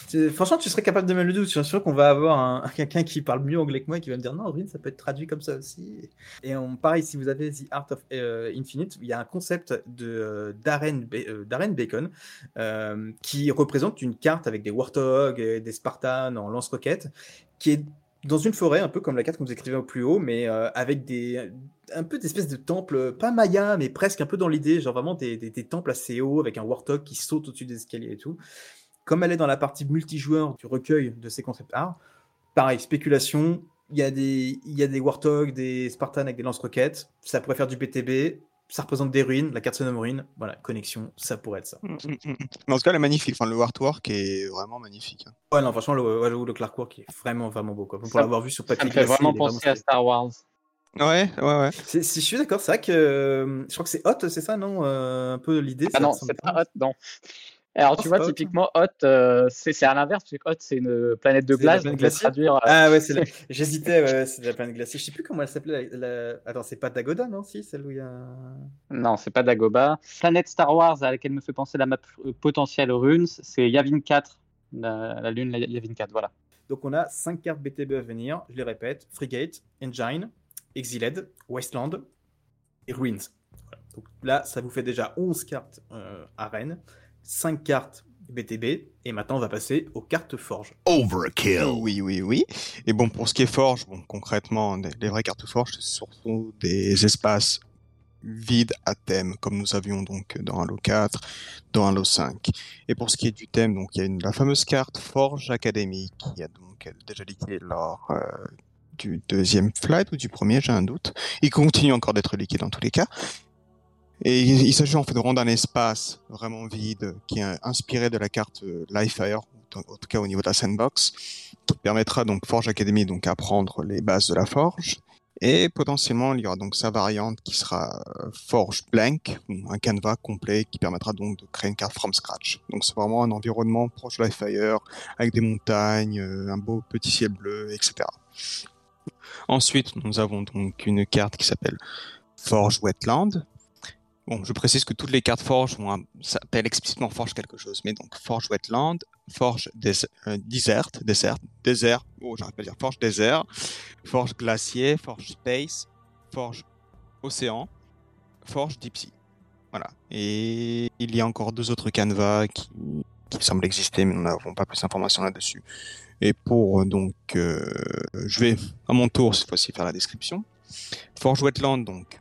c'est- franchement, tu serais capable de me le doute. Je suis sûr qu'on va avoir un, quelqu'un qui parle mieux anglais que moi et qui va me dire non, ruine, ça peut être traduit comme ça aussi. Et on, pareil, si vous avez The Art of euh, Infinite, il y a un concept de euh, Darren, Ba- euh, Darren Bacon euh, qui représente une carte avec des Warthogs et des Spartans en lance-roquettes qui est dans une forêt, un peu comme la carte que vous écrivez au plus haut, mais euh, avec des un peu d'espèces de temples, pas Maya, mais presque un peu dans l'idée, genre vraiment des, des- des temples assez hauts avec un Warthog qui saute au-dessus des escaliers et tout. Comme elle est dans la partie multijoueur du recueil de ces concepts art, pareil, spéculation, il y a des, il y a des Warthogs, des Spartans avec des lance-roquettes, ça pourrait faire du BTB, ça représente des ruines, la carte se nomme ruine, voilà, connexion, ça pourrait être ça. Mm, mm, mm. Mais en tout cas, elle est magnifique. Enfin, le artwork est vraiment magnifique. hein. Ouais, non, franchement, le, le Clark Work est vraiment, vraiment beau, quoi. Pour Ça- l'avoir vu sur Ça papier me fait glacé, vraiment penser à. Star Wars. Ouais, ouais, ouais. C'est- c'est- je suis d'accord, c'est vrai que euh, je crois que c'est Hot, c'est ça, non Euh, Un peu l'idée. Ah ça non, c'est pas hot, non. Alors, Oh, tu vois, typiquement, Hoth, euh, c'est c'est à l'inverse, parce que Hoth, c'est une planète de glace. planète donc traduire, euh, Ah ouais, c'est la- j'hésitais, ouais, c'est de la planète glacée. Je sais plus comment elle s'appelait. La... la- Attends, c'est pas Dagoda, non Si, celle où il y a. Non, c'est pas Dagoba. Planète Star Wars à laquelle me fait penser la map euh, potentielle Runes, c'est Yavin 4. La, la lune la- Yavin 4, voilà. Donc on a 5 cartes BTB à venir, je les répète Frigate, Engine, Exiled, Wasteland et Ruins. Voilà. Donc là, ça vous fait déjà 11 cartes euh, arène, 5 cartes BTB, et maintenant on va passer aux cartes forge. Overkill. Oui, oui, oui. Et bon, pour ce qui est forge, bon, concrètement, les les vraies cartes forge, c'est surtout des espaces vides à thème, comme nous avions donc dans Halo 4, dans Halo 5. Et pour ce qui est du thème, donc il y a une, la fameuse carte Forge Academy qui a donc déjà liquidé lors euh, du deuxième flight ou du premier, j'ai un doute. Il continue encore d'être liquide dans tous les cas. Et il, s'agit en fait de rendre un espace vraiment vide qui est inspiré de la carte euh, Livefire, en tout cas au niveau de la sandbox, qui permettra donc Forge Academy donc apprendre les bases de la forge. Et potentiellement, il y aura donc sa variante qui sera euh, Forge Blank, un canevas complet qui permettra donc de créer une carte from scratch. Donc c'est vraiment un environnement proche de Livefire, avec des montagnes, euh, un beau petit ciel bleu, etc. Ensuite, nous avons donc une carte qui s'appelle Forge Wetland. Bon, je précise que toutes les cartes Forge s'appellent explicitement Forge quelque chose, mais donc Forge Wetland, Forge euh, Desert, Desert, Désert, oh j'arrête pas de dire Forge Désert, Forge Glacier, Forge Space, Forge Océan, Forge Deep Sea. Voilà. Et il y a encore deux autres canevas qui semblent exister, mais nous n'avons pas plus d'informations là-dessus. Et pour euh, donc, euh, je vais à mon tour cette fois-ci faire la description. Forge Wetland, donc,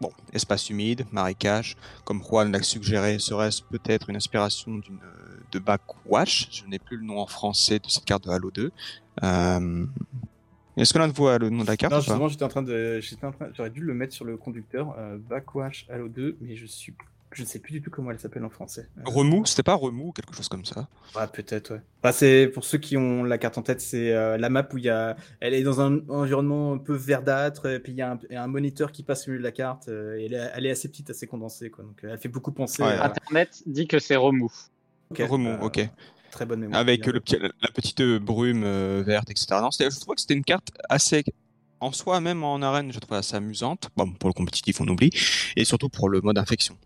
bon, espace humide, marécage, comme Juan l'a suggéré, serait-ce peut-être une inspiration d'une euh, de Backwash? Je n'ai plus le nom en français de cette carte de Halo 2. Euh, Est-ce que l'un de vous a le nom de la carte Non, justement, j'étais en train de. j'étais en train- J'aurais dû le mettre sur le conducteur, euh, Backwash Halo 2, mais je suis. Je ne sais plus du tout comment elle s'appelle en français. Euh, Remous C'était pas Remous ou quelque chose comme ça Ouais, peut-être, ouais. Bah, c'est pour ceux qui ont la carte en tête, c'est euh, la map où il y a, elle est dans un environnement un peu verdâtre, et puis il y a un, moniteur qui passe au milieu de la carte, euh, et elle est, elle est assez petite, assez condensée, quoi. Donc, euh, elle fait beaucoup penser. Ouais. à- Internet dit que c'est remous. Ok, Remous, euh, ok. Très bonne mémoire. Avec Bien le petit, la petite brume euh, verte, etc. Non, je trouvais que c'était une carte assez, en soi, même en arène, je trouvais assez amusante. Bon, pour le compétitif, on oublie. Et surtout pour le mode infection.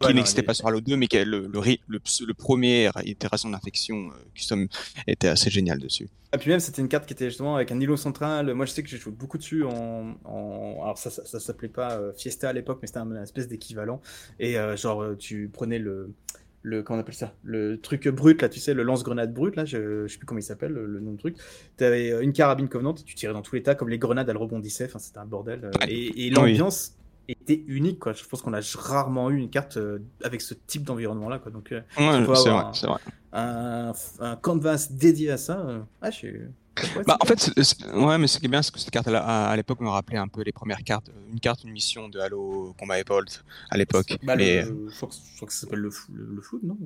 Qui n'existait pas sur Halo 2, mais qui est le, le, le, le premier itération d'infection euh, custom était assez génial dessus. Et Ah, puis même, c'était une carte qui était justement avec un îlot central. Moi, je sais que j'ai joué beaucoup dessus en. en... Alors, ça, ça, ça s'appelait pas euh, Fiesta à l'époque, mais c'était un, espèce d'équivalent. Et euh, genre, tu prenais le. Le, comment on appelle ça? Le truc brut, là, tu sais, le lance-grenade brut, là, je, je sais plus comment il s'appelle, le, le nom de truc. Tu avais une carabine Covenant, tu tirais dans tous les tas, comme les grenades, elles rebondissaient, enfin, c'était un bordel. et l'ambiance était unique, quoi. Je pense qu'on a rarement eu une carte euh, avec ce type d'environnement-là, quoi. Donc, euh, Ouais, peut c'est avoir vrai, un- c'est vrai. un, un canvas dédié à ça, euh, ah, je suis. ouais, Bah, en fait, ouais, mais ce qui est bien, c'est que cette carte-là, à, à l'époque, me rappelait un peu les premières cartes, une carte, une mission de Halo Combat Evolved à l'époque. Bah, Mais, je, crois que, je crois que ça s'appelle le, le, le food, non?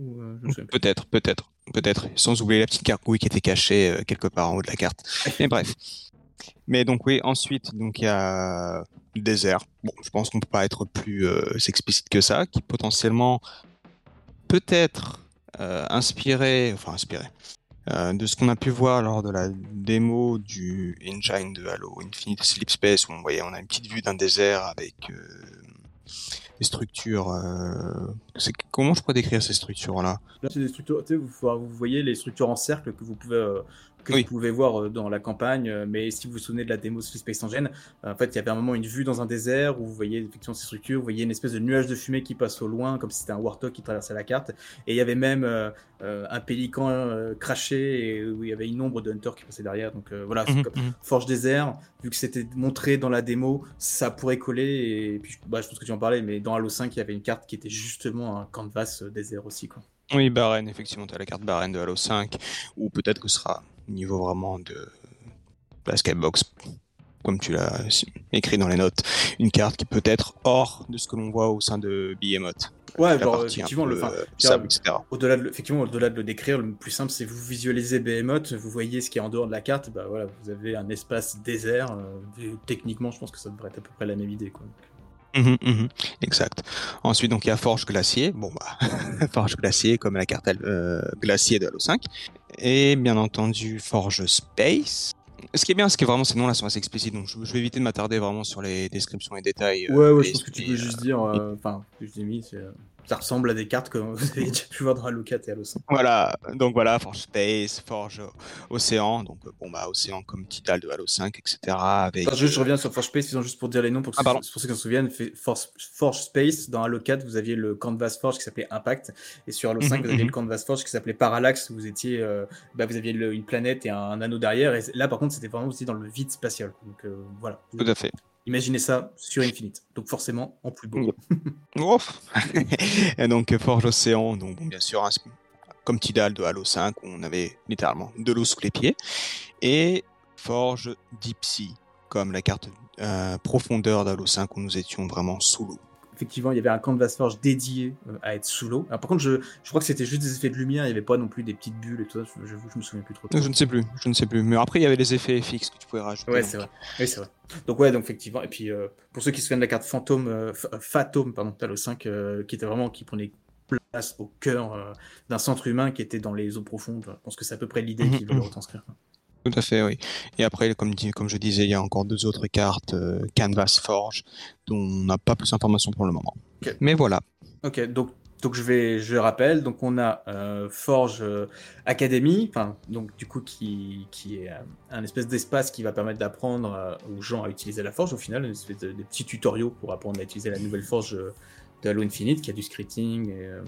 Peut-être, peut-être, peut-être. Sans oublier la petite gargouille qui était cachée quelque part en haut de la carte. Mais bref. Mais donc oui, ensuite, donc il y a désert. Bon, je pense qu'on peut pas être plus euh, explicite que ça, qui potentiellement peut-être euh, inspiré, enfin inspiré, euh, de ce qu'on a pu voir lors de la démo du engine de Halo Infinite Sleep Space, où on on a une petite vue d'un désert avec des structures. comment je pourrais décrire ces structures-là? Là, c'est des structures, vous, voyez les structures en cercle que vous pouvez, que Oui. vous pouvez voir euh, dans la campagne, euh, mais si vous vous souvenez de la démo Free Space Engine, euh, en fait, il y avait un moment une vue dans un désert où vous voyez effectivement ces structures, vous voyez une espèce de nuage de fumée qui passe au loin, comme si c'était un Warthog qui traversait la carte, et il y avait même euh, un pélican euh, craché, et où il y avait une ombre de Hunter qui passait derrière, donc euh, voilà, Mhm, comme mhm. Forge Désert, vu que c'était montré dans la démo, ça pourrait coller. Et puis, bah, je pense que tu en parlais, mais dans Halo 5, il y avait une carte qui était justement un canvas désert aussi. Quoi. Oui, Baren, effectivement, tu as la carte Baren de Halo 5, ou peut-être que ce sera au niveau vraiment de la Skybox, comme tu l'as écrit dans les notes, une carte qui peut être hors de ce que l'on voit au sein de Behemoth. Ouais, genre, effectivement, le, euh, au-delà de, le- effectivement, au-delà de le décrire, le plus simple, c'est vous visualisez Behemoth, vous voyez ce qui est en dehors de la carte, bah voilà, vous avez un espace désert. euh, techniquement, je pense que ça devrait être à peu près la même idée. Quoi. Mhm, mhm, exact. Ensuite, donc il y a Forge Glacier. Bon bah, Forge Glacier comme la carte euh, Glacier de Halo 5. Et bien entendu Forge Space. Ce qui est bien, c'est que vraiment ces noms-là sont assez explicites, donc je, je vais éviter de m'attarder vraiment sur les descriptions et détails. euh, Ouais, ouais, je pense que tu peux euh, juste dire. euh, Enfin, que je t'ai mis, c'est, euh, ça ressemble à des cartes que vous avez déjà pu voir dans Halo 4 et Halo 5. Voilà, donc voilà, Forge Space, Forge Océan, donc bon bah Océan comme Tidal de Halo 5, etc. Avec je reviens sur Forge Space, disons juste pour dire les noms, pour, que Ah, pour ceux qui s'en souviennent. Forge, Forge Space, dans Halo 4, vous aviez le Canvas Forge qui s'appelait Impact, et sur Halo 5, Mhm, vous aviez mhm. le Canvas Forge qui s'appelait Parallax, où vous étiez, euh, bah, vous aviez le- une planète et un, anneau derrière, et là, par contre, c'était vraiment aussi dans le vide spatial. Donc euh, voilà. tout à fait. Imaginez ça sur Infinite. Donc forcément, en plus beau. Et donc Forge Océan, donc bon, bien sûr, hein, comme Tidal de Halo 5, où on avait littéralement de l'eau sous les pieds, et Forge Deep Sea, comme la carte euh, profondeur d'Halo 5, où nous étions vraiment sous l'eau. Effectivement, il y avait un Canvas Forge dédié euh, à être sous l'eau. Par contre, je, je crois que c'était juste des effets de lumière, il n'y avait pas non plus des petites bulles et tout ça. Je- je me souviens plus trop. Je ne sais plus, je ne sais plus. Mais après, il y avait les effets fixes que tu pouvais rajouter. Ouais, c'est vrai. Oui, c'est vrai. Donc ouais, donc effectivement. Et puis euh, pour ceux qui se souviennent de la carte fantôme, euh, euh, Phantom, pardon, Halo 5, euh, qui était vraiment qui prenait place au cœur d'un centre humain qui était dans les eaux profondes. Je pense que c'est à peu près l'idée Mhm, qu'ils veulent mhm. retranscrire. Tout à fait, oui. Et après, comme, je disais, il y a encore deux autres cartes, euh, Canvas Forge, dont on n'a pas plus d'informations pour le moment. Mais voilà. Ok, donc donc je vais, je rappelle, donc on a euh, Forge euh, Academy, donc du coup qui, qui est euh, un espèce d'espace qui va permettre d'apprendre aux gens à utiliser la Forge au final, une espèce de, des petits tutoriaux pour apprendre à utiliser la nouvelle Forge de Halo Infinite, qui a du scripting et, euh,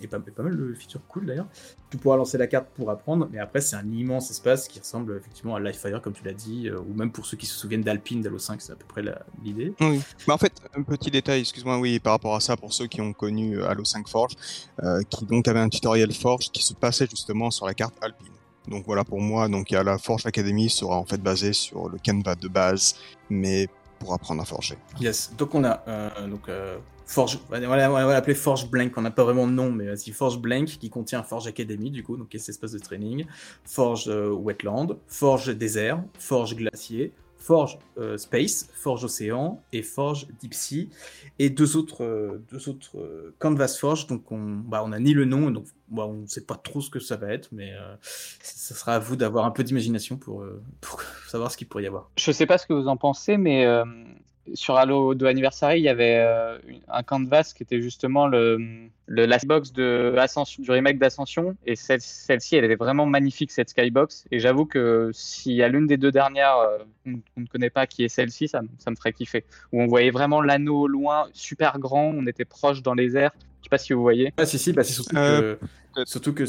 et pas, et pas mal de features cool d'ailleurs. Tu pourras lancer la carte pour apprendre, mais après c'est un immense espace qui ressemble effectivement à Livefire comme tu l'as dit, euh, ou même pour ceux qui se souviennent d'Alpine d'Halo 5, c'est à peu près l'idée. Oui. Mais en fait, un petit détail, excuse-moi, oui, par rapport à ça, pour ceux qui ont connu euh, Halo 5 Forge, euh, qui donc avait un tutoriel Forge qui se passait justement sur la carte Alpine. Donc voilà, pour moi, donc y a la Forge Academy sera en fait basée sur le Canva de base, mais pour apprendre à forger. Yes, donc on a euh, donc euh, Forge, voilà, on va l'appeler Forge Blank, on n'a pas vraiment de nom, mais vas-y, Forge Blank qui contient Forge Academy du coup, donc cet espace de training, Forge euh, Wetland, Forge Désert, Forge Glacier, Forge euh, Space, Forge Océan et Forge Deep Sea, et deux autres, euh, deux autres Canvas Forge, donc on, bah, on a ni le nom, donc bah, on ne sait pas trop ce que ça va être, mais ça sera à vous d'avoir un peu d'imagination pour, savoir ce qu'il pourrait y avoir. Je sais pas ce que vous en pensez, mais sur Halo 2 Anniversary, il y avait euh, un canvas qui était justement le, le la skybox de Ascension, du remake d'Ascension. Et celle- celle-ci, elle était vraiment magnifique, cette skybox. Et j'avoue que s'il y a l'une des deux dernières euh, qu'on qu'on ne connaît pas, qui est celle-ci, ça, me- ça me ferait kiffer. Où on voyait vraiment l'anneau au loin, super grand, on était proche dans les airs. Je sais pas si vous voyez. Ah si si, bah, c'est surtout Euh, que surtout que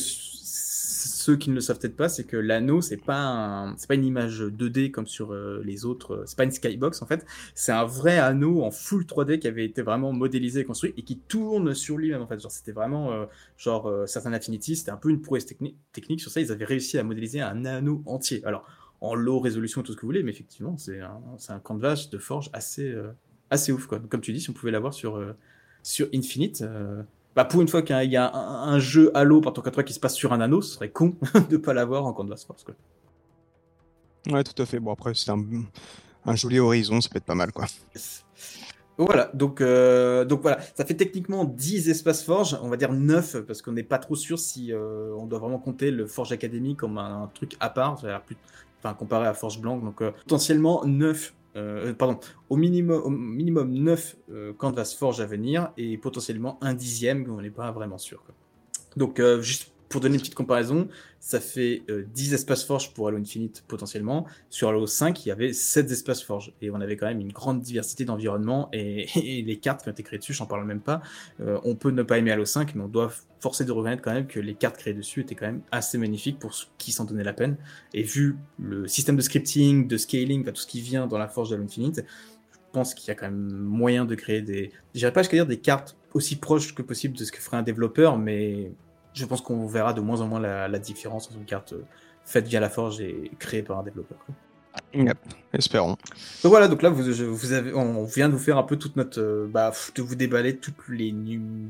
ceux qui ne le savent peut-être pas, c'est que l'anneau c'est pas pas une image 2D comme sur euh, les autres, euh, c'est pas une skybox en fait, c'est un vrai anneau en full 3D qui avait été vraiment modélisé et construit et qui tourne sur lui-même en fait. Genre c'était vraiment euh, genre euh, certains Affinity, c'était un peu une prouesse techni- technique sur ça, ils avaient réussi à modéliser un anneau entier. Alors en low résolution tout ce que vous voulez, mais effectivement c'est un, c'est un canvas de forge assez assez ouf quoi. Comme tu dis, si on pouvait l'avoir sur sur Infinite. Bah pour une fois qu'il y a- un, un jeu Halo par ton 4 qui se passe sur un anneau, ce serait con de pas l'avoir en Canvas Force. Quoi. Ouais, tout à fait. Bon, après, c'est un, un joli horizon, ça peut être pas mal, quoi. Voilà, donc, euh, donc voilà, ça fait techniquement 10 espaces Forge, on va dire 9, parce qu'on n'est pas trop sûr si euh, on doit vraiment compter le Forge Academy comme un, truc à part, plus, enfin, comparé à Forge Blanc, donc euh, potentiellement 9, euh, pardon, au minimum, minimum 9 euh, Canvas Forge à venir, et potentiellement un dixième, on n'est pas vraiment sûr. Donc euh, juste pour donner une petite comparaison, ça fait euh, 10 espaces Forge pour Halo Infinite potentiellement. Sur Halo 5, il y avait 7 espaces Forge. Et on avait quand même une grande diversité d'environnements. Et, les cartes qui ont été créées dessus, j'en parle même pas. Euh, on peut ne pas aimer Halo 5, mais on doit forcer de reconnaître quand même que les cartes créées dessus étaient quand même assez magnifiques pour ceux qui s'en donnaient la peine. Et vu le système de scripting, de scaling, tout ce qui vient dans la Forge d'Halo Infinite, je pense qu'il y a quand même moyen de créer des... J'irais pas jusqu'à dire des cartes aussi proches que possible de ce que ferait un développeur, mais je pense qu'on verra de moins en moins la, la différence entre une carte euh, faite via la forge et créée par un développeur. Yep, espérons. Donc voilà, donc là vous, je- vous avez, on vient de vous faire un peu toute notre, euh, bah, de vous déballer toutes les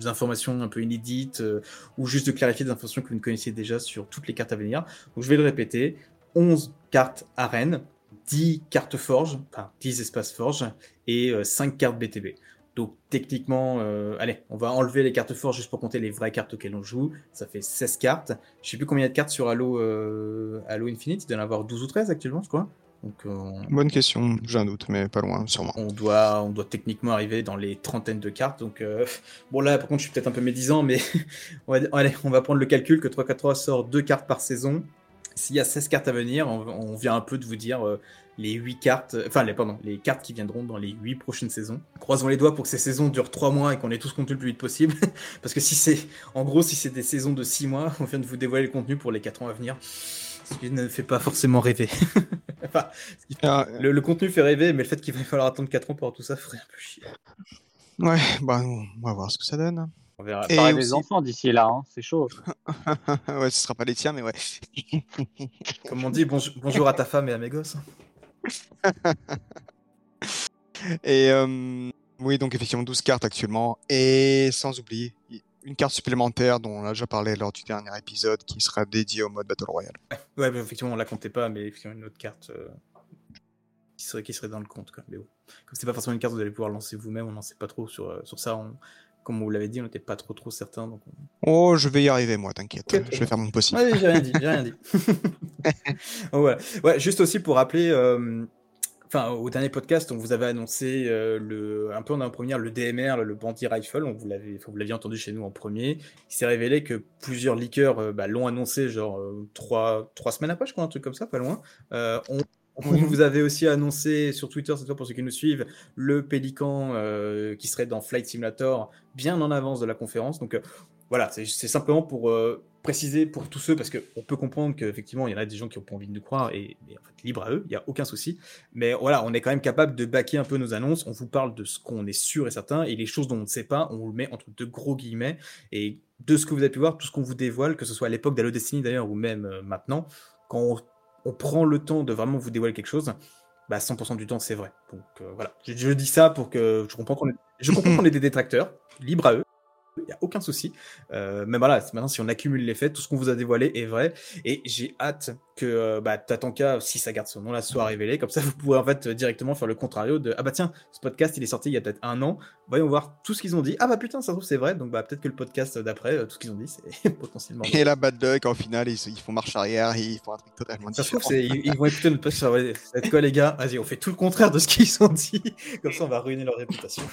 informations un peu inédites euh, ou juste de clarifier des informations que vous ne connaissiez déjà sur toutes les cartes à venir. Donc je vais le répéter, 11 cartes arène, 10 cartes forge, enfin 10 espaces forge et euh, 5 cartes BTB. Donc techniquement, euh, allez, on va enlever les cartes fortes juste pour compter les vraies cartes auxquelles on joue. Ça fait 16 cartes. Je sais plus combien il y a de cartes sur Halo, euh, Halo Infinite. Il doit en avoir 12 ou 13 actuellement, je crois. Donc, euh, Bonne question, j'ai un doute, mais pas loin, sûrement. on doit, on doit techniquement arriver dans les trentaines de cartes. Donc, euh, bon, là, par contre, je suis peut-être un peu médisant, mais on va, allez, on va prendre le calcul que 3-4-3 sort 2 cartes par saison. S'il y a 16 cartes à venir, on, on vient un peu de vous dire les 8 cartes, enfin, les, pardon, les cartes qui viendront dans les 8 prochaines saisons. Croisons les doigts pour que ces saisons durent 3 mois et qu'on ait tous contenu le plus vite possible. Parce que si c'est, en gros, si c'est des saisons de 6 mois, on vient de vous dévoiler le contenu pour les 4 ans à venir. Ce qui ne fait pas forcément rêver. enfin, Ah, le, le contenu fait rêver, mais le fait qu'il va falloir attendre 4 ans pour avoir tout ça ferait un peu chier. ouais, bah, on va voir ce que ça donne. On verra. Et Pareil aussi- des enfants d'ici là, hein, c'est chaud. ouais, ce sera pas les tiens, mais ouais. Comme on dit, bonjour à ta femme et à mes gosses. Et euh, oui, donc effectivement 12 cartes actuellement. Et sans oublier une carte supplémentaire dont on a déjà parlé lors du dernier épisode qui sera dédiée au mode Battle Royale. Ouais, effectivement, on la comptait pas, mais effectivement, une autre carte euh, qui, serait, qui serait dans le compte. Quoi. Mais bon. Comme c'est pas forcément une carte que vous allez pouvoir lancer vous-même, on n'en sait pas trop sur, euh, sur ça. Comme vous l'avez dit, on n'était pas trop trop certain. Donc. Oh, je vais y arriver moi, t'inquiète. Je vais faire mon possible. Ouais, j'ai rien dit, j'ai rien dit. Donc, voilà. Ouais, juste aussi pour rappeler, euh, enfin, au dernier podcast, on vous avait annoncé euh, le, un peu en première le DMR, le Bandit Rifle. On vous vous l'aviez entendu chez nous en premier. Il s'est révélé que plusieurs leakers euh, bah, l'ont annoncé, genre euh, trois, trois semaines après, je crois, un truc comme ça, pas loin. On, on Mhm. vous avait aussi annoncé sur Twitter, cette fois pour ceux qui nous suivent, le Pélican euh, qui serait dans Flight Simulator bien en avance de la conférence. Donc euh, voilà, c'est simplement pour euh, préciser pour tous ceux, parce qu'on peut comprendre qu'effectivement, il y en a des gens qui ont pas envie de nous croire, et, et en fait, libre à eux, il n'y a aucun souci. Mais voilà, on est quand même capable de baquer un peu nos annonces. On vous parle de ce qu'on est sûr et certain, et les choses dont on ne sait pas, on le met entre de gros guillemets. Et de ce que vous avez pu voir, tout ce qu'on vous dévoile, que ce soit à l'époque d'Halo Destiny d'ailleurs, ou même maintenant, quand on, on prend le temps de vraiment vous dévoiler quelque chose, bah 100% du temps c'est vrai. Donc euh, voilà, je, dis ça pour que je comprends qu'on je qu'on est des détracteurs, libre à eux. Il n'y a aucun souci. Euh, mais voilà, maintenant, si on accumule les faits, tout ce qu'on vous a dévoilé est vrai. Et j'ai hâte que euh, bah, Tatanka, si ça garde son nom là, soit révélé. Comme ça, vous pourrez en fait directement faire le contrario de Ah bah tiens, ce podcast il est sorti il y a peut-être un an. Voyons voir tout ce qu'ils ont dit. Ah bah putain, ça se trouve c'est vrai. Donc bah peut-être que le podcast d'après, euh, tout ce qu'ils ont dit, c'est potentiellement. Et la bad luck, en final, ils, ils font marche arrière ils font un truc totalement Ça se trouve, différent. ils, ils vont écouter notre podcast. Ça va être quoi, les gars? Vas-y, on fait tout le contraire de ce qu'ils ont dit. Comme ça, on va ruiner leur réputation.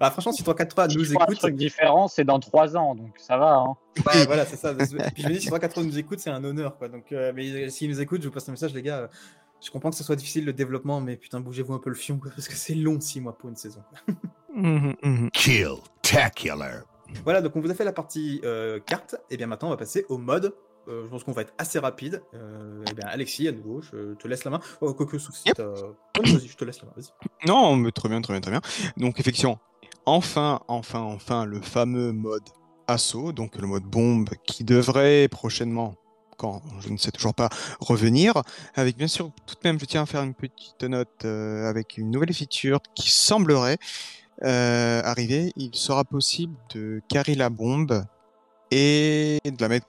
Ah, franchement, si 343 Si nous écoute, truc différent, c'est dans 3 ans, donc ça va. Hein. ouais, voilà, c'est ça. Puis je me dis, si 343 nous écoute, c'est un honneur, quoi. Donc, euh, mais s'ils nous écoutent, je vous passe un message, les gars. euh, Je comprends que ce soit difficile le développement, mais putain, bougez-vous un peu le fion, quoi, parce que c'est long, 6 mois pour une saison. Mhm, mhm. Kill-tacular. Voilà, donc on vous a fait la partie euh, carte, et bien maintenant on va passer au mode. Euh, je pense qu'on va être assez rapide. Euh, et bien Alexis, à nouveau, je te laisse la main. Oh, quoique, sauf si Yep. vas-y, je te laisse la main, vas-y. Non, mais très bien, très bien, très bien. Donc effectivement, enfin, enfin, enfin, le fameux mode assaut, donc le mode bombe qui devrait prochainement, quand je ne sais toujours pas, revenir. Avec bien sûr, tout de même, je tiens à faire une petite note euh, avec une nouvelle feature qui semblerait euh, arriver. Il sera possible de carrer la bombe et de la mettre,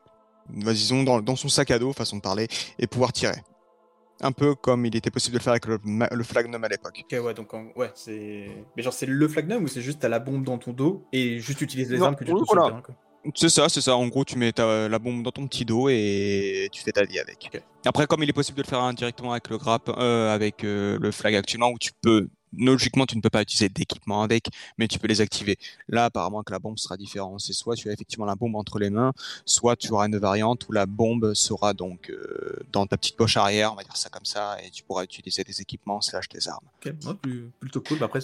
disons, dans son sac à dos, façon de parler, et pouvoir tirer. Un peu comme il était possible de le faire avec le, le Flagnum à l'époque. Ok, ouais, donc ouais, c'est. Mais genre, c'est le Flagnum ou c'est juste t'as la bombe dans ton dos et juste utiliser les Non, armes que tu trouves sur le voilà. terrain, quoi. C'est ça, c'est ça. En gros, tu mets ta- la bombe dans ton petit dos et tu fais ta vie avec. Après, comme il est possible de le faire indirectement avec le grappe, euh, avec euh, le flag actuellement, où tu peux, logiquement, tu ne peux pas utiliser d'équipement avec, mais tu peux les activer. Là, apparemment, que la bombe sera différente. C'est soit tu as effectivement la bombe entre les mains, soit tu auras une variante où la bombe sera donc euh, dans ta petite poche arrière, on va dire ça comme ça, et tu pourras utiliser des équipements slash des armes. Ok, ouais, plutôt cool. Bah, après,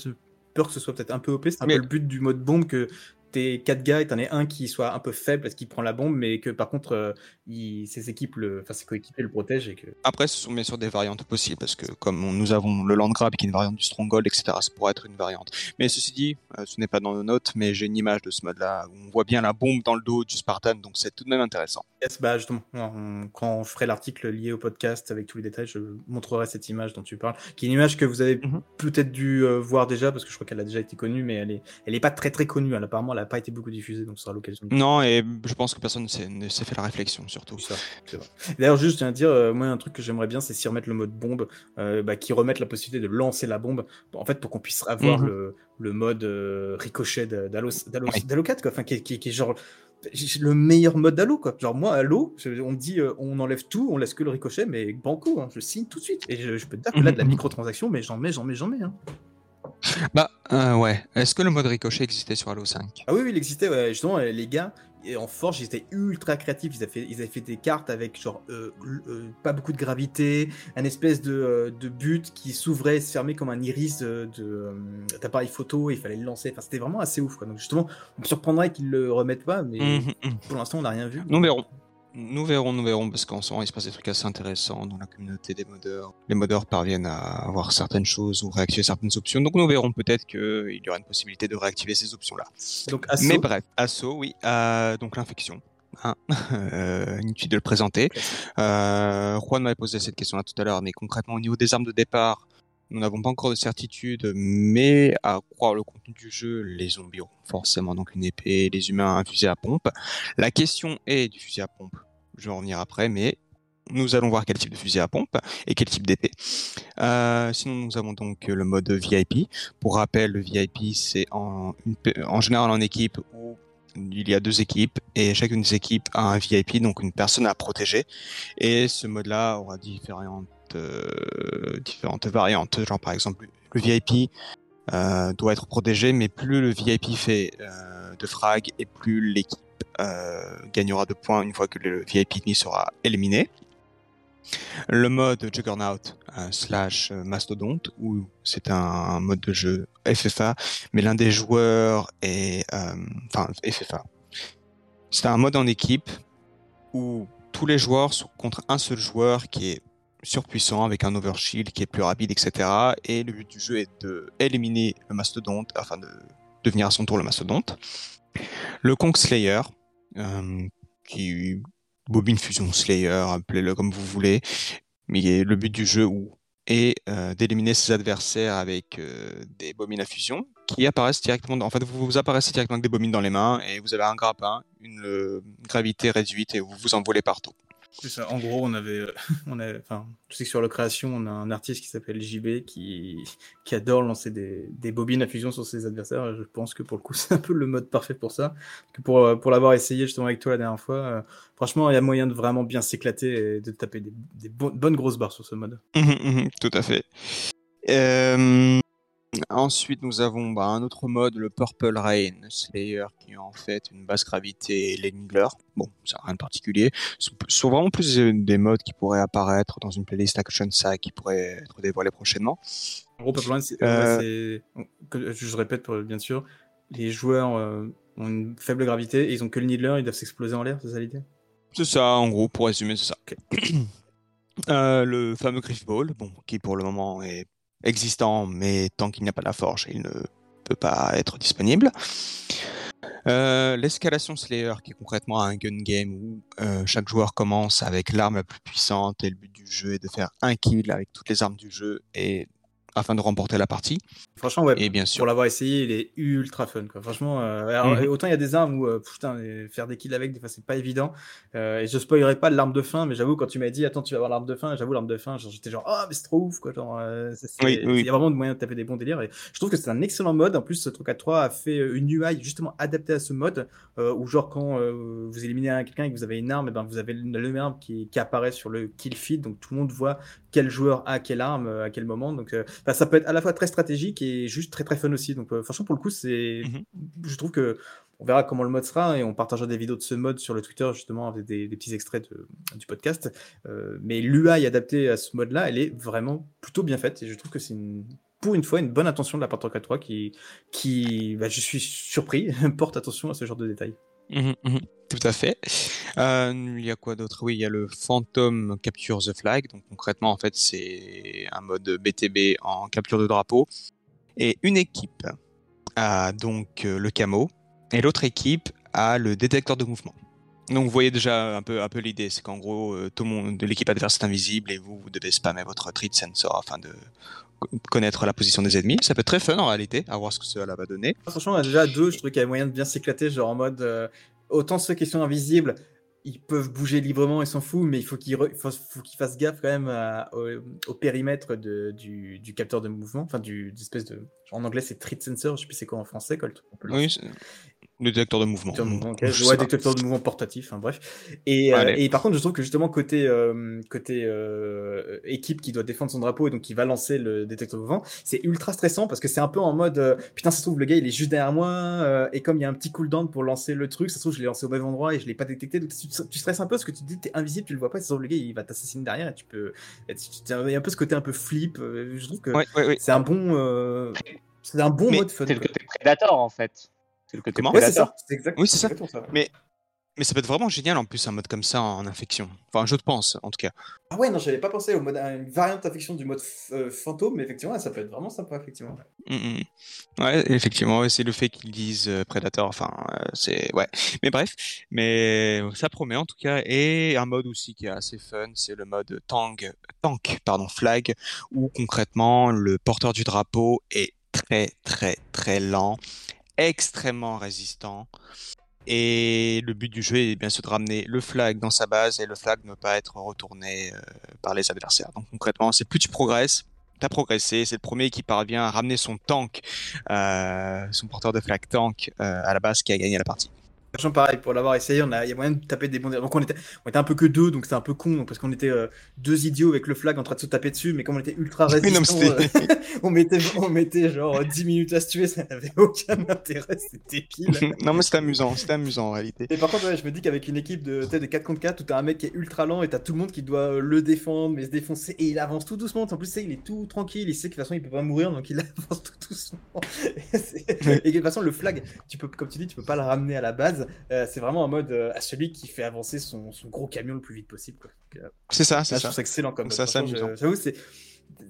peur que ce soit peut-être un peu OP. C'est un Mais- peu le but du mode bombe que t'es quatre gars et t'en aies un qui soit un peu faible parce qu'il prend la bombe, mais que par contre, euh, il- ses équipes, le... enfin ses coéquipiers le protègent et que. Après, ce sont bien sûr des variantes possibles, parce que comme on- nous avons le Land Grab qui est une variante du Stronghold, etc., ça pourrait être une variante. Mais ceci dit, euh, ce n'est pas dans nos notes, mais j'ai une image de ce mode-là, où on voit bien la bombe dans le dos du Spartan, donc c'est tout de même intéressant. Yes, bah justement, on- quand je ferai l'article lié au podcast avec tous les détails, je montrerai cette image dont tu parles, qui est une image que vous avez Mhm. peut-être dû euh, voir déjà, parce que je crois qu'elle a déjà été connue, mais elle est, elle est pas très très connue. Elle, apparemment, elle a n'a pas été beaucoup diffusé, donc ce sera l'occasion. de- Non, et je pense que personne ne s'est fait la réflexion surtout. D'ailleurs, juste, je tiens à dire, euh, moi, un truc que j'aimerais bien, c'est s'y remettre le mode bombe, euh, bah, qui remettent la possibilité de lancer la bombe, en fait, pour qu'on puisse avoir Mhm. le, le mode euh, ricochet d'Halo d'Halo- Oui. d'Halo 4, quoi. Enfin, qui, est- qui est- qui est genre le meilleur mode d'Halo, quoi. Genre, moi, Halo, on me dit, euh, on enlève tout, on laisse que le ricochet, mais banco, hein, je signe tout de suite. Et je, je peux te dire que là, de la Mhm. microtransaction, mais j'en mets, j'en mets, j'en mets. Hein. Bah, euh, ouais. Est-ce que le mode ricochet existait sur Halo 5 Ah oui, oui, il existait, ouais. justement, euh, les gars, en Forge, ils étaient ultra créatifs. Ils avaient fait, ils avaient fait des cartes avec, genre, euh, euh, pas beaucoup de gravité, un espèce de, de but qui s'ouvrait et se fermait comme un iris de, de, d'appareil photo, et il fallait le lancer. Enfin, c'était vraiment assez ouf, quoi. Donc, justement, on me surprendrait qu'ils le remettent pas, mais Mhm, mhm. pour l'instant, on n'a rien vu. Nous verrons. Nous verrons, nous verrons, parce qu'en ce moment, il se passe des trucs assez intéressants dans la communauté des modeurs. Les modeurs parviennent à avoir certaines choses ou réactiver certaines options. Donc nous verrons peut-être qu'il y aura une possibilité de réactiver ces options-là. Donc, Mais bref, assaut, oui. Euh, donc l'infection. Hein. euh, inutile de le présenter. Euh, Juan m'avait posé cette question-là tout à l'heure, mais concrètement au niveau des armes de départ, nous n'avons pas encore de certitude, mais à croire le contenu du jeu, les zombies auront forcément donc une épée, les humains un fusil à pompe. La question est du fusil à pompe. Je vais en revenir après, mais nous allons voir quel type de fusil à pompe et quel type d'épée. Euh, sinon, nous avons donc le mode VIP. Pour rappel, le VIP, c'est en, en général en équipe où il y a deux équipes et chacune des équipes a un VIP, donc une personne à protéger. Et ce mode-là aura différentes, différentes variantes. Genre par exemple, le VIP euh, doit être protégé, mais plus le VIP fait euh, de frag et plus l'équipe euh, gagnera de points une fois que le VIP ennemi sera éliminé. Le mode Juggernaut euh, slash euh, Mastodonte, où c'est un, mode de jeu FFA, mais l'un des joueurs est... euh, Enfin, FFA. C'est un mode en équipe où tous les joueurs sont contre un seul joueur qui est surpuissant avec un overshield qui est plus rapide, etc. Et le but du jeu est de éliminer le mastodonte afin de devenir à son tour le mastodonte. Le Kong Slayer, euh, qui bobine fusion Slayer, appelez-le comme vous voulez, mais le but du jeu est euh, d'éliminer ses adversaires avec euh, des bobines à fusion qui apparaissent directement. Dans... En fait, vous, vous apparaissez directement avec des bobines dans les mains et vous avez un grappin, une gravité réduite et vous vous envolez partout. En gros, on avait, euh, on a, enfin, je sais que sur le création, on a un artiste qui s'appelle JB qui, qui adore lancer des, des bobines à fusion sur ses adversaires. Je pense que pour le coup, c'est un peu le mode parfait pour ça. Que pour, euh, pour l'avoir essayé justement avec toi la dernière fois, euh, franchement, il y a moyen de vraiment bien s'éclater et de taper des, des bo- bonnes grosses barres sur ce mode. Mhm, mhm, Tout à fait. Ensuite, nous avons bah, un autre mode, le Purple Rain Slayer, qui est en fait une basse gravité et l'Engler. Bon, ça n'a rien de particulier. Ce sont vraiment plus euh, des modes qui pourraient apparaître dans une playlist Action Saga qui pourrait être dévoilée prochainement. En gros, Purple Rain, c'est, Euh, que- je répète pour- bien sûr, les joueurs euh, ont une faible gravité et ils ont que le needler, ils doivent s'exploser en l'air, c'est ça l'idée? C'est ça, en gros, pour résumer, c'est ça. Euh, le fameux Griff Ball, bon, qui pour le moment est existant, mais tant qu'il n'y a pas la forge, il ne peut pas être disponible. Euh, L'escalation Slayer, qui est concrètement un gun game où euh, chaque joueur commence avec l'arme la plus puissante et le but du jeu est de faire un kill avec toutes les armes du jeu et afin de remporter la partie. Franchement, ouais. Et bien Pour sûr, l'avoir essayé, il est ultra fun. Quoi. Franchement, euh, alors, Mhm. autant il y a des armes où euh, putain, faire des kills avec, des fois c'est pas évident. Euh, et je spoilerai pas l'arme de fin, mais j'avoue, quand tu m'as dit attends, tu vas avoir l'arme de fin, j'avoue, l'arme de fin, j'étais genre ah, mais c'est trop ouf. Quoi, genre, c'est- c'est- Oui, oui. Il y a vraiment de moyen de taper des bons délires. Et je trouve que c'est un excellent mode. En plus, ce truc à 3 a fait une UI justement adaptée à ce mode où, genre, quand vous éliminez un- quelqu'un et que vous avez une arme, et ben, vous avez le, arme qui, qui apparaît sur le kill feed. Donc tout le monde voit quel joueur a quelle arme à quel moment. Donc enfin, ça peut être à la fois très stratégique et juste très très fun aussi. Donc euh, franchement pour le coup c'est, Mhm. je trouve que on verra comment le mode sera et on partagera des vidéos de ce mode sur le Twitter justement avec des, des petits extraits de- du podcast. Euh, mais l'UI adaptée à ce mode-là, elle est vraiment plutôt bien faite et je trouve que c'est une pour une fois une bonne intention de la part 3 qui qui bah, je suis surpris porte attention à ce genre de détails. Mhm, mhm, tout à fait. Euh, il y a quoi d'autre? Oui, il y a le Phantom Capture the Flag. Donc concrètement, en fait, c'est un mode BTB en capture de drapeau. Et une équipe a donc euh, le camo et l'autre équipe a le détecteur de mouvement. Donc vous voyez déjà un peu, un peu l'idée, c'est qu'en gros, euh, tout le monde de l'équipe adverse est invisible et vous, vous devez spammer votre treat sensor afin de connaître la position des ennemis. Ça peut être très fun en réalité, à voir ce que cela va donner. Franchement, on a déjà deux, je trouve qu'il y a moyen de bien s'éclater, genre en mode. euh, autant ceux qui sont invisibles, ils peuvent bouger librement, ils s'en foutent, mais il faut qu'ils faut, faut fassent gaffe quand même à- au, au périmètre de, du, du capteur de mouvement, enfin du de. En anglais, c'est treat sensor, je sais plus c'est quoi en français, Colt. Oui, le détecteur de mouvement. Détecteur de mouvement, ok. Je pas. détecteur de mouvement portatif, hein, bref. Et, euh, et par contre, je trouve que justement, côté, euh, côté euh, équipe qui doit défendre son drapeau et donc qui va lancer le détecteur de mouvement, c'est ultra stressant parce que c'est un peu en mode euh, putain, ça se trouve, le gars il est juste derrière moi euh, et comme il y a un petit cooldown pour lancer le truc, ça se trouve, je l'ai lancé au même endroit et je l'ai pas détecté. Donc tu, tu stresses un peu parce que tu te dis, t'es invisible, tu le vois pas, ça se trouve, le gars il va t'assassiner derrière et tu peux. et tu- tu- Il y a un peu ce côté un peu flip. euh, je trouve que Ouais, ouais, ouais. c'est un bon. euh, c'est un bon Mais mode fun. C'est le côté Predator en fait. C'est le côté Comment Ouais, c'est Predator. ça. C'est exact- Oui, c'est ça. exactement ça. Mais Mais ça peut être vraiment génial en plus un mode comme ça en infection. Enfin, je pense en tout cas. Ah ouais, non, j'avais pas pensé au mode, à une variante d'infection du mode f- euh, fantôme, mais effectivement, ça peut être vraiment sympa, effectivement. Mm, mm. Ouais, effectivement, ouais, c'est le fait qu'ils disent euh, Predator. Enfin, euh, c'est ouais. Mais bref, mais ça promet en tout cas. Et un mode aussi qui est assez fun, c'est le mode tank, tank, pardon, flag, où concrètement le porteur du drapeau est très très très lent, extrêmement résistant. Et le but du jeu est bien sûr de ramener le flag dans sa base et le flag ne pas être retourné euh, par les adversaires. Donc concrètement, c'est plus tu progresses, t'as progressé, c'est le premier qui parvient à ramener son tank, euh, son porteur de flag tank euh, à la base qui a gagné la partie. Sachant pareil, pour l'avoir essayé, on a, il y a moyen de taper des bons. Donc on était, on était un peu que deux, donc c'était un peu con, donc, parce qu'on était euh, deux idiots avec le flag en train de se taper dessus, mais comme on était ultra non, résistants, euh, on mettait, on mettait genre 10 minutes à se tuer, ça n'avait aucun intérêt, c'était pile. non mais c'était amusant, c'était amusant en réalité. Et par contre, ouais, je me dis qu'avec une équipe de, de 4 contre 4 où t'as un mec qui est ultra lent et t'as tout le monde qui doit euh, le défendre, mais se défoncer, et il avance tout doucement. En plus, il est tout tranquille, il sait que de toute façon il peut pas mourir, donc il avance tout doucement. Et, et de toute façon, le flag, tu peux, comme tu dis, tu peux pas le ramener à la base. Euh, c'est vraiment en mode euh, à celui qui fait avancer son, son gros camion le plus vite possible. Euh, C'est ça, c'est ça. ça excellent comme ça, c'est amusant. J'avoue, c'est.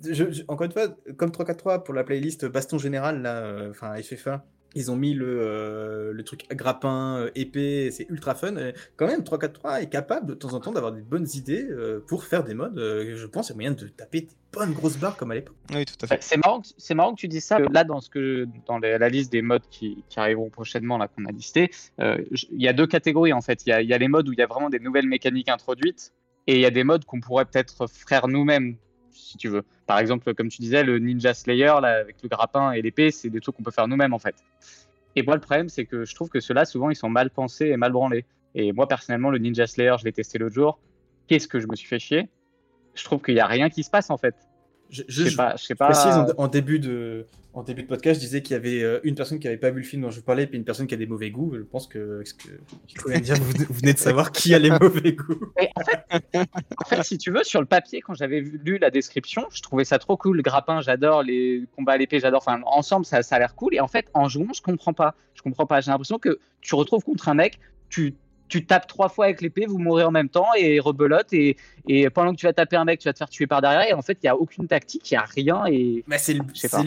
je- je- encore une fois, comme 3-4-3 pour la playlist baston général, là, euh, enfin FFA, ils ont mis le, euh, le truc grappin, euh, épée, c'est ultra fun. Et quand même, 3-4-3 est capable de temps en temps d'avoir des bonnes idées euh, pour faire des modes. euh, je pense qu'il y a moyen de taper des bonnes grosses barres comme à l'époque. Oui, tout à fait. C'est marrant, que- c'est marrant que tu dises ça. Là, dans ce que dans les- la liste des modes qui, qui arriveront prochainement, là qu'on a listé, euh, il y a deux catégories en fait. Il y a, il y a les modes où il y a vraiment des nouvelles mécaniques introduites, et il y a des modes qu'on pourrait peut-être faire nous-mêmes, si tu veux. Par exemple, comme tu disais, le Ninja Slayer là avec le grappin et l'épée, c'est des trucs qu'on peut faire nous-mêmes en fait. Et moi, le problème, c'est que je trouve que ceux-là, souvent, ils sont mal pensés et mal branlés. Et moi, personnellement, le Ninja Slayer, je l'ai testé l'autre jour. Qu'est-ce que je me suis fait chier? Je trouve qu'il n'y a rien qui se passe en fait. Je, Je sais pas, je sais Je précise, pas. en, en début de, en début de podcast, je disais qu'il y avait euh, une personne qui n'avait pas vu le film dont je parlais, puis une personne qui a des mauvais goûts. Je pense que, ce que je dire, vous, vous venez de savoir qui a les mauvais goûts. Et en, fait, en fait, si tu veux, sur le papier, quand j'avais lu la description, je trouvais ça trop cool. Le grappin, j'adore. Les combats à l'épée, j'adore. Enfin, ensemble, ça, ça a l'air cool. Et en fait, en jouant, je comprends pas. Je comprends pas. J'ai l'impression que tu retrouves contre un mec, tu, tu tapes trois fois avec l'épée, vous mourrez en même temps et rebelote. Et, et pendant que tu vas taper un mec, tu vas te faire tuer par derrière. Et en fait, il y a aucune tactique, il y a rien. Et Mais c'est le, c'est pas.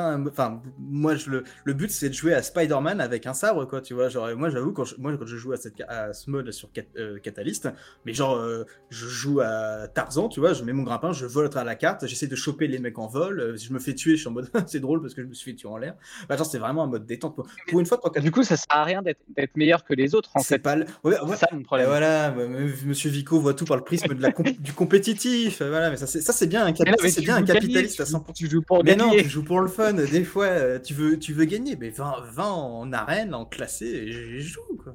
un- enfin, moi, je, le, le but, c'est de jouer à Spider-Man avec un sabre, quoi, tu vois. Genre, moi, j'avoue, quand je, moi, quand je joue à, cette, à ce mode sur Cat- euh, Catalyst, mais genre, euh, je joue à Tarzan, tu vois, je mets mon grappin, je vole à la carte, j'essaie de choper les mecs en vol. euh, si je me fais tuer, je suis en mode, c'est drôle parce que je me suis fait tuer en l'air. Bah, genre, c'est vraiment un mode détente. Pour, pour une fois, 3 du coup, ça sert à rien d'être meilleur que les autres, en fait. pas le... ouais, ouais, ça mon problème. voilà, mais Monsieur Vico voit tout par le prisme de la comp- du compétitif. Voilà, mais ça c'est ça c'est bien un, cap- Mais non, ça, mais c'est bien un joues gagner, capitaliste à tu- 100%. Tu joues pour Mais non, gagner. tu joues pour le fun. Des fois, euh, tu veux, tu veux gagner. Mais 20, 20 en arène, en classé, et je joue, quoi.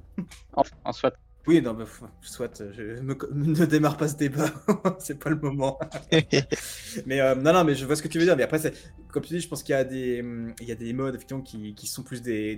En, en soit. Oui, non, mais f- soit, euh, je me- ne démarre pas ce débat. c'est pas le moment. mais euh, non, non, mais je vois ce que tu veux dire. Mais après, comme tu dis, je pense qu'il y a des, hum, il y a des modes, effectivement, qui, qui sont plus des,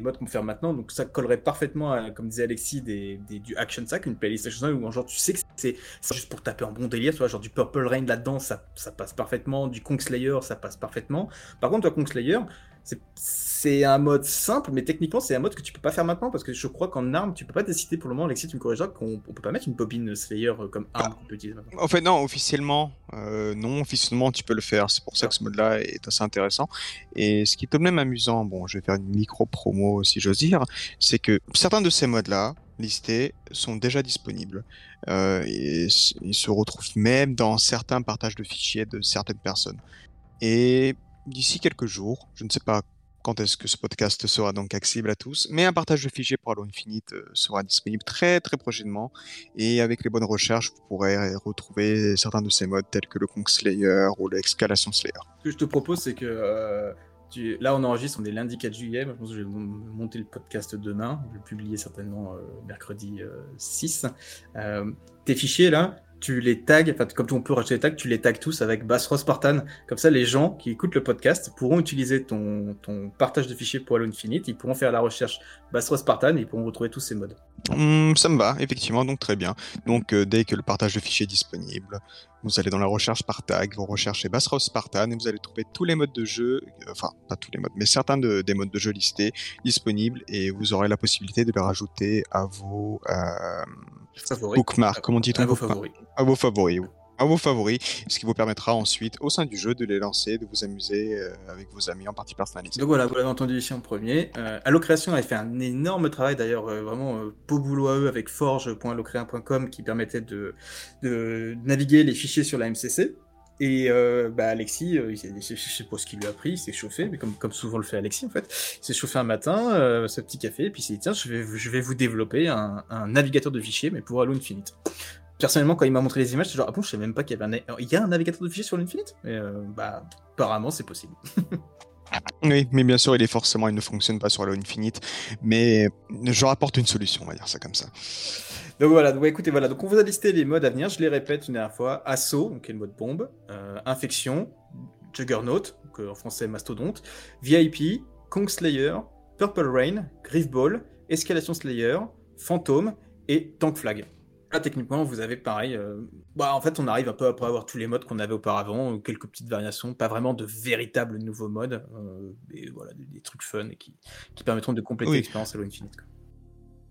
modes qu'on peut faire maintenant. Donc, ça collerait parfaitement, à, comme disait Alexis, des, des- du Action Sack, une playlist Action Sack, où, genre, tu sais que c'est, c'est juste pour taper un bon délire, tu vois, genre du Purple Rain là-dedans, ça, ça passe parfaitement. Du Kong Slayer, ça passe parfaitement. Par contre, toi, Kong Slayer, c'est- un mode simple, mais techniquement, c'est un mode que tu peux pas faire maintenant parce que je crois qu'en arme, tu peux pas décider pour le moment, Alexis, tu me corrigeras, qu'on on peut pas mettre une bobine Slayer euh, comme arme qu'on peut utiliser maintenant. En fait, non, officiellement, euh, non, officiellement, tu peux le faire. C'est pour ça que ce mode-là est assez intéressant. Et ce qui est tout de même amusant, bon, je vais faire une micro-promo si j'ose dire, c'est que certains de ces modes-là listés sont déjà disponibles. Euh, et ils se retrouvent même dans certains partages de fichiers de certaines personnes. Et d'ici quelques jours, je ne sais pas quand est-ce que ce podcast sera donc accessible à tous, mais un partage de fichiers pour Halo Infinite euh, sera disponible très très prochainement. Et avec les bonnes recherches, vous pourrez retrouver certains de ces modes tels que le Kong Slayer ou l'Escalation Slayer. Ce que je te propose, c'est que euh, là, on enregistre, on est lundi 4 juillet. Je pense que je vais monter le podcast demain. Je vais le publier certainement euh, mercredi euh, 6. Euh, tes fichiers, là, tu les tags, enfin, comme on peut rajouter les tags, tu les tags tous avec Bassro Spartan. Comme ça, les gens qui écoutent le podcast pourront utiliser ton, partage de fichiers pour Halo Infinite. Ils pourront faire la recherche Bassro Spartan et ils pourront retrouver tous ces modes. Hum, ça me va, effectivement, donc très bien. Donc euh, dès que le partage de fichiers est disponible, vous allez dans la recherche par tag, vous recherchez Bassros Spartan et vous allez trouver tous les modes de jeu, euh, enfin pas tous les modes, mais certains de- des modes de jeu listés disponibles et vous aurez la possibilité de les rajouter à vos euh, Favoris. bookmarks, comment dit-on À vos favoris. À vos favoris. oui. À vos favoris, ce qui vous permettra ensuite, au sein du jeu, de les lancer, de vous amuser euh, avec vos amis en partie personnalisée. Donc voilà, vous l'avez entendu ici en premier. Euh, Allocréation avait fait un énorme travail d'ailleurs, euh, vraiment euh, beau boulot à eux avec forge.allocréa.com qui permettait de, de naviguer les fichiers sur la MCC. Et euh, bah, Alexis, euh, je sais pas ce qu'il lui a pris, il s'est chauffé, mais comme, souvent le fait Alexis en fait, il s'est chauffé un matin, euh, ce petit café, et puis il s'est dit tiens, je vais, je vais vous développer un, un navigateur de fichiers, mais pour Halo Infinite. Personnellement, quand il m'a montré les images, c'est genre ah bon, je savais même pas qu'il y avait un, il y a un navigateur de fichiers sur l'Infinite? Et euh, bah, apparemment, c'est possible. Oui, mais bien sûr, il est forcément, il ne fonctionne pas sur Halo Infinite, mais je rapporte une solution, on va dire ça comme ça. Donc voilà, donc, écoutez, voilà, donc on vous a listé les modes à venir, je les répète une dernière fois. Assaut, donc qui est le mode bombe, euh, Infection, Juggernaut, donc, euh, en français Mastodonte, VIP, Kong Slayer, Purple Rain, Griffball, Escalation Slayer, Phantom et Tank Flag. Là, techniquement, vous avez pareil. euh, bah, en fait, on arrive un peu après avoir tous les modes qu'on avait auparavant, euh, quelques petites variations, pas vraiment de véritables nouveaux modes, euh, et voilà, des, des trucs fun et qui, qui permettront de compléter Oui. l'expérience Halo Infinite. quoi.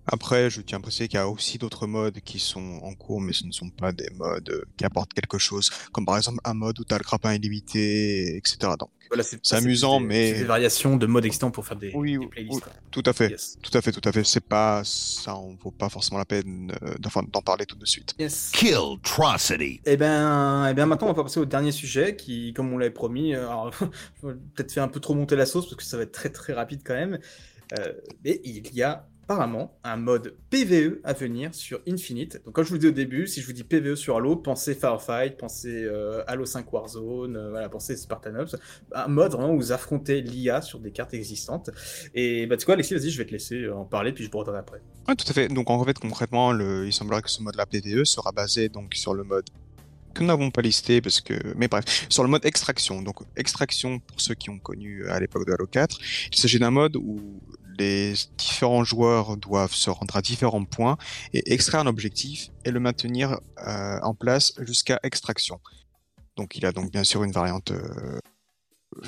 Après, je tiens à préciser qu'il y a aussi d'autres modes qui sont en cours, mais ce ne sont pas des modes euh, qui apportent quelque chose, comme par exemple un mode où tu as le grappin illimité, etc. Donc, Voilà, C'est amusant, des- mais- c'est des variations de modes existants pour faire des, Oui, des oui, playlists. oui. tout à fait, Yes. tout à fait, tout à fait. C'est pas, ça en vaut pas forcément la peine euh, d'en d'en parler tout de suite. Yes. Killtrocity. Et ben, eh bien, maintenant, on va passer au dernier sujet qui, comme on l'avait promis, euh, alors, je vais peut-être faire un peu trop monter la sauce parce que ça va être très très rapide quand même. Euh, mais il y a apparemment un mode PVE à venir sur Infinite. Donc, comme je vous dis au début, si je vous dis PVE sur Halo, pensez Firefight, pensez euh, Halo 5 Warzone, euh, voilà, pensez Spartan Ops. Un mode vraiment où vous affrontez l'IA sur des cartes existantes. Et bah, tu quoi, Alexis, vas-y, je vais te laisser euh, en parler puis je reviendrai après. Ouais, tout à fait. Donc, en fait, concrètement, le, il semblerait que ce mode-là PVE sera basé donc sur le mode que nous n'avons pas listé parce que, mais bref, sur le mode extraction. Donc, extraction pour ceux qui ont connu à l'époque de Halo 4, il s'agit d'un mode où les différents joueurs doivent se rendre à différents points et extraire un objectif et le maintenir euh, en place jusqu'à extraction. Donc, il a donc bien sûr une variante euh,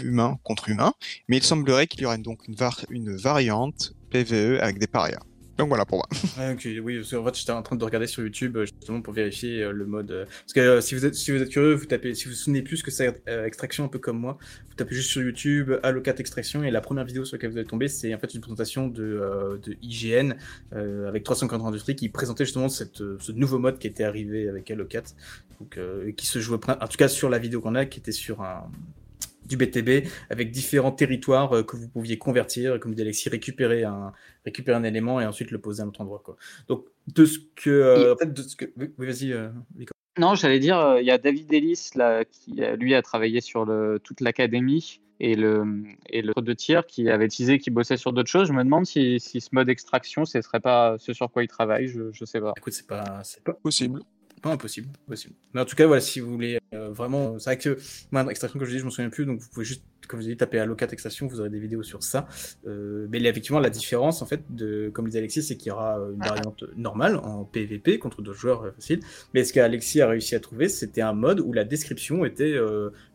humain contre humain, mais il semblerait qu'il y aurait donc une, var- une variante PVE avec des parias. Donc voilà pour moi. Oui, parce qu'en fait, j'étais en train de regarder sur YouTube euh, justement pour vérifier euh, le mode. euh, Parce que si vous êtes si vous êtes curieux, vous tapez, si vous vous souvenez plus que c'est extraction un peu comme moi, vous tapez juste sur YouTube 4 extraction et la première vidéo sur laquelle vous allez tomber, c'est en fait une présentation de, de IGN avec 340 Industries qui présentait justement cette, ce nouveau mode qui était arrivé avec 4, donc qui se jouait en tout cas sur la vidéo qu'on a, qui était sur un du BTB avec différents territoires euh, que vous pouviez convertir, comme dit Alexis, récupérer un, récupérer un élément et ensuite le poser à un autre endroit. Quoi. Donc, de ce que. euh, en fait, de ce que. Oui, vas-y, euh, Nico. Non, j'allais dire, euh, il y a David Ellis là, qui lui a travaillé sur le, toute l'académie et le, et le de tir qui avait teasé qu'il bossait sur d'autres choses. Je me demande si, si ce mode extraction, ce serait pas ce sur quoi il travaille. Je, je sais pas. Écoute, c'est pas, c'est pas, Possible. Impossible, possible. Mais en tout cas, voilà, si vous voulez euh, vraiment. C'est vrai que moi, extraction, comme je dis, je m'en souviens plus, donc vous pouvez juste. Comme je dis, taper 4 extraction, vous aurez des vidéos sur ça. Euh, mais là, effectivement, la différence, en fait, de, comme disait Alexis, c'est qu'il y aura une variante normale en PvP contre d'autres joueurs euh, faciles. Mais ce qu'Alexis a réussi à trouver, c'était un mode où la description était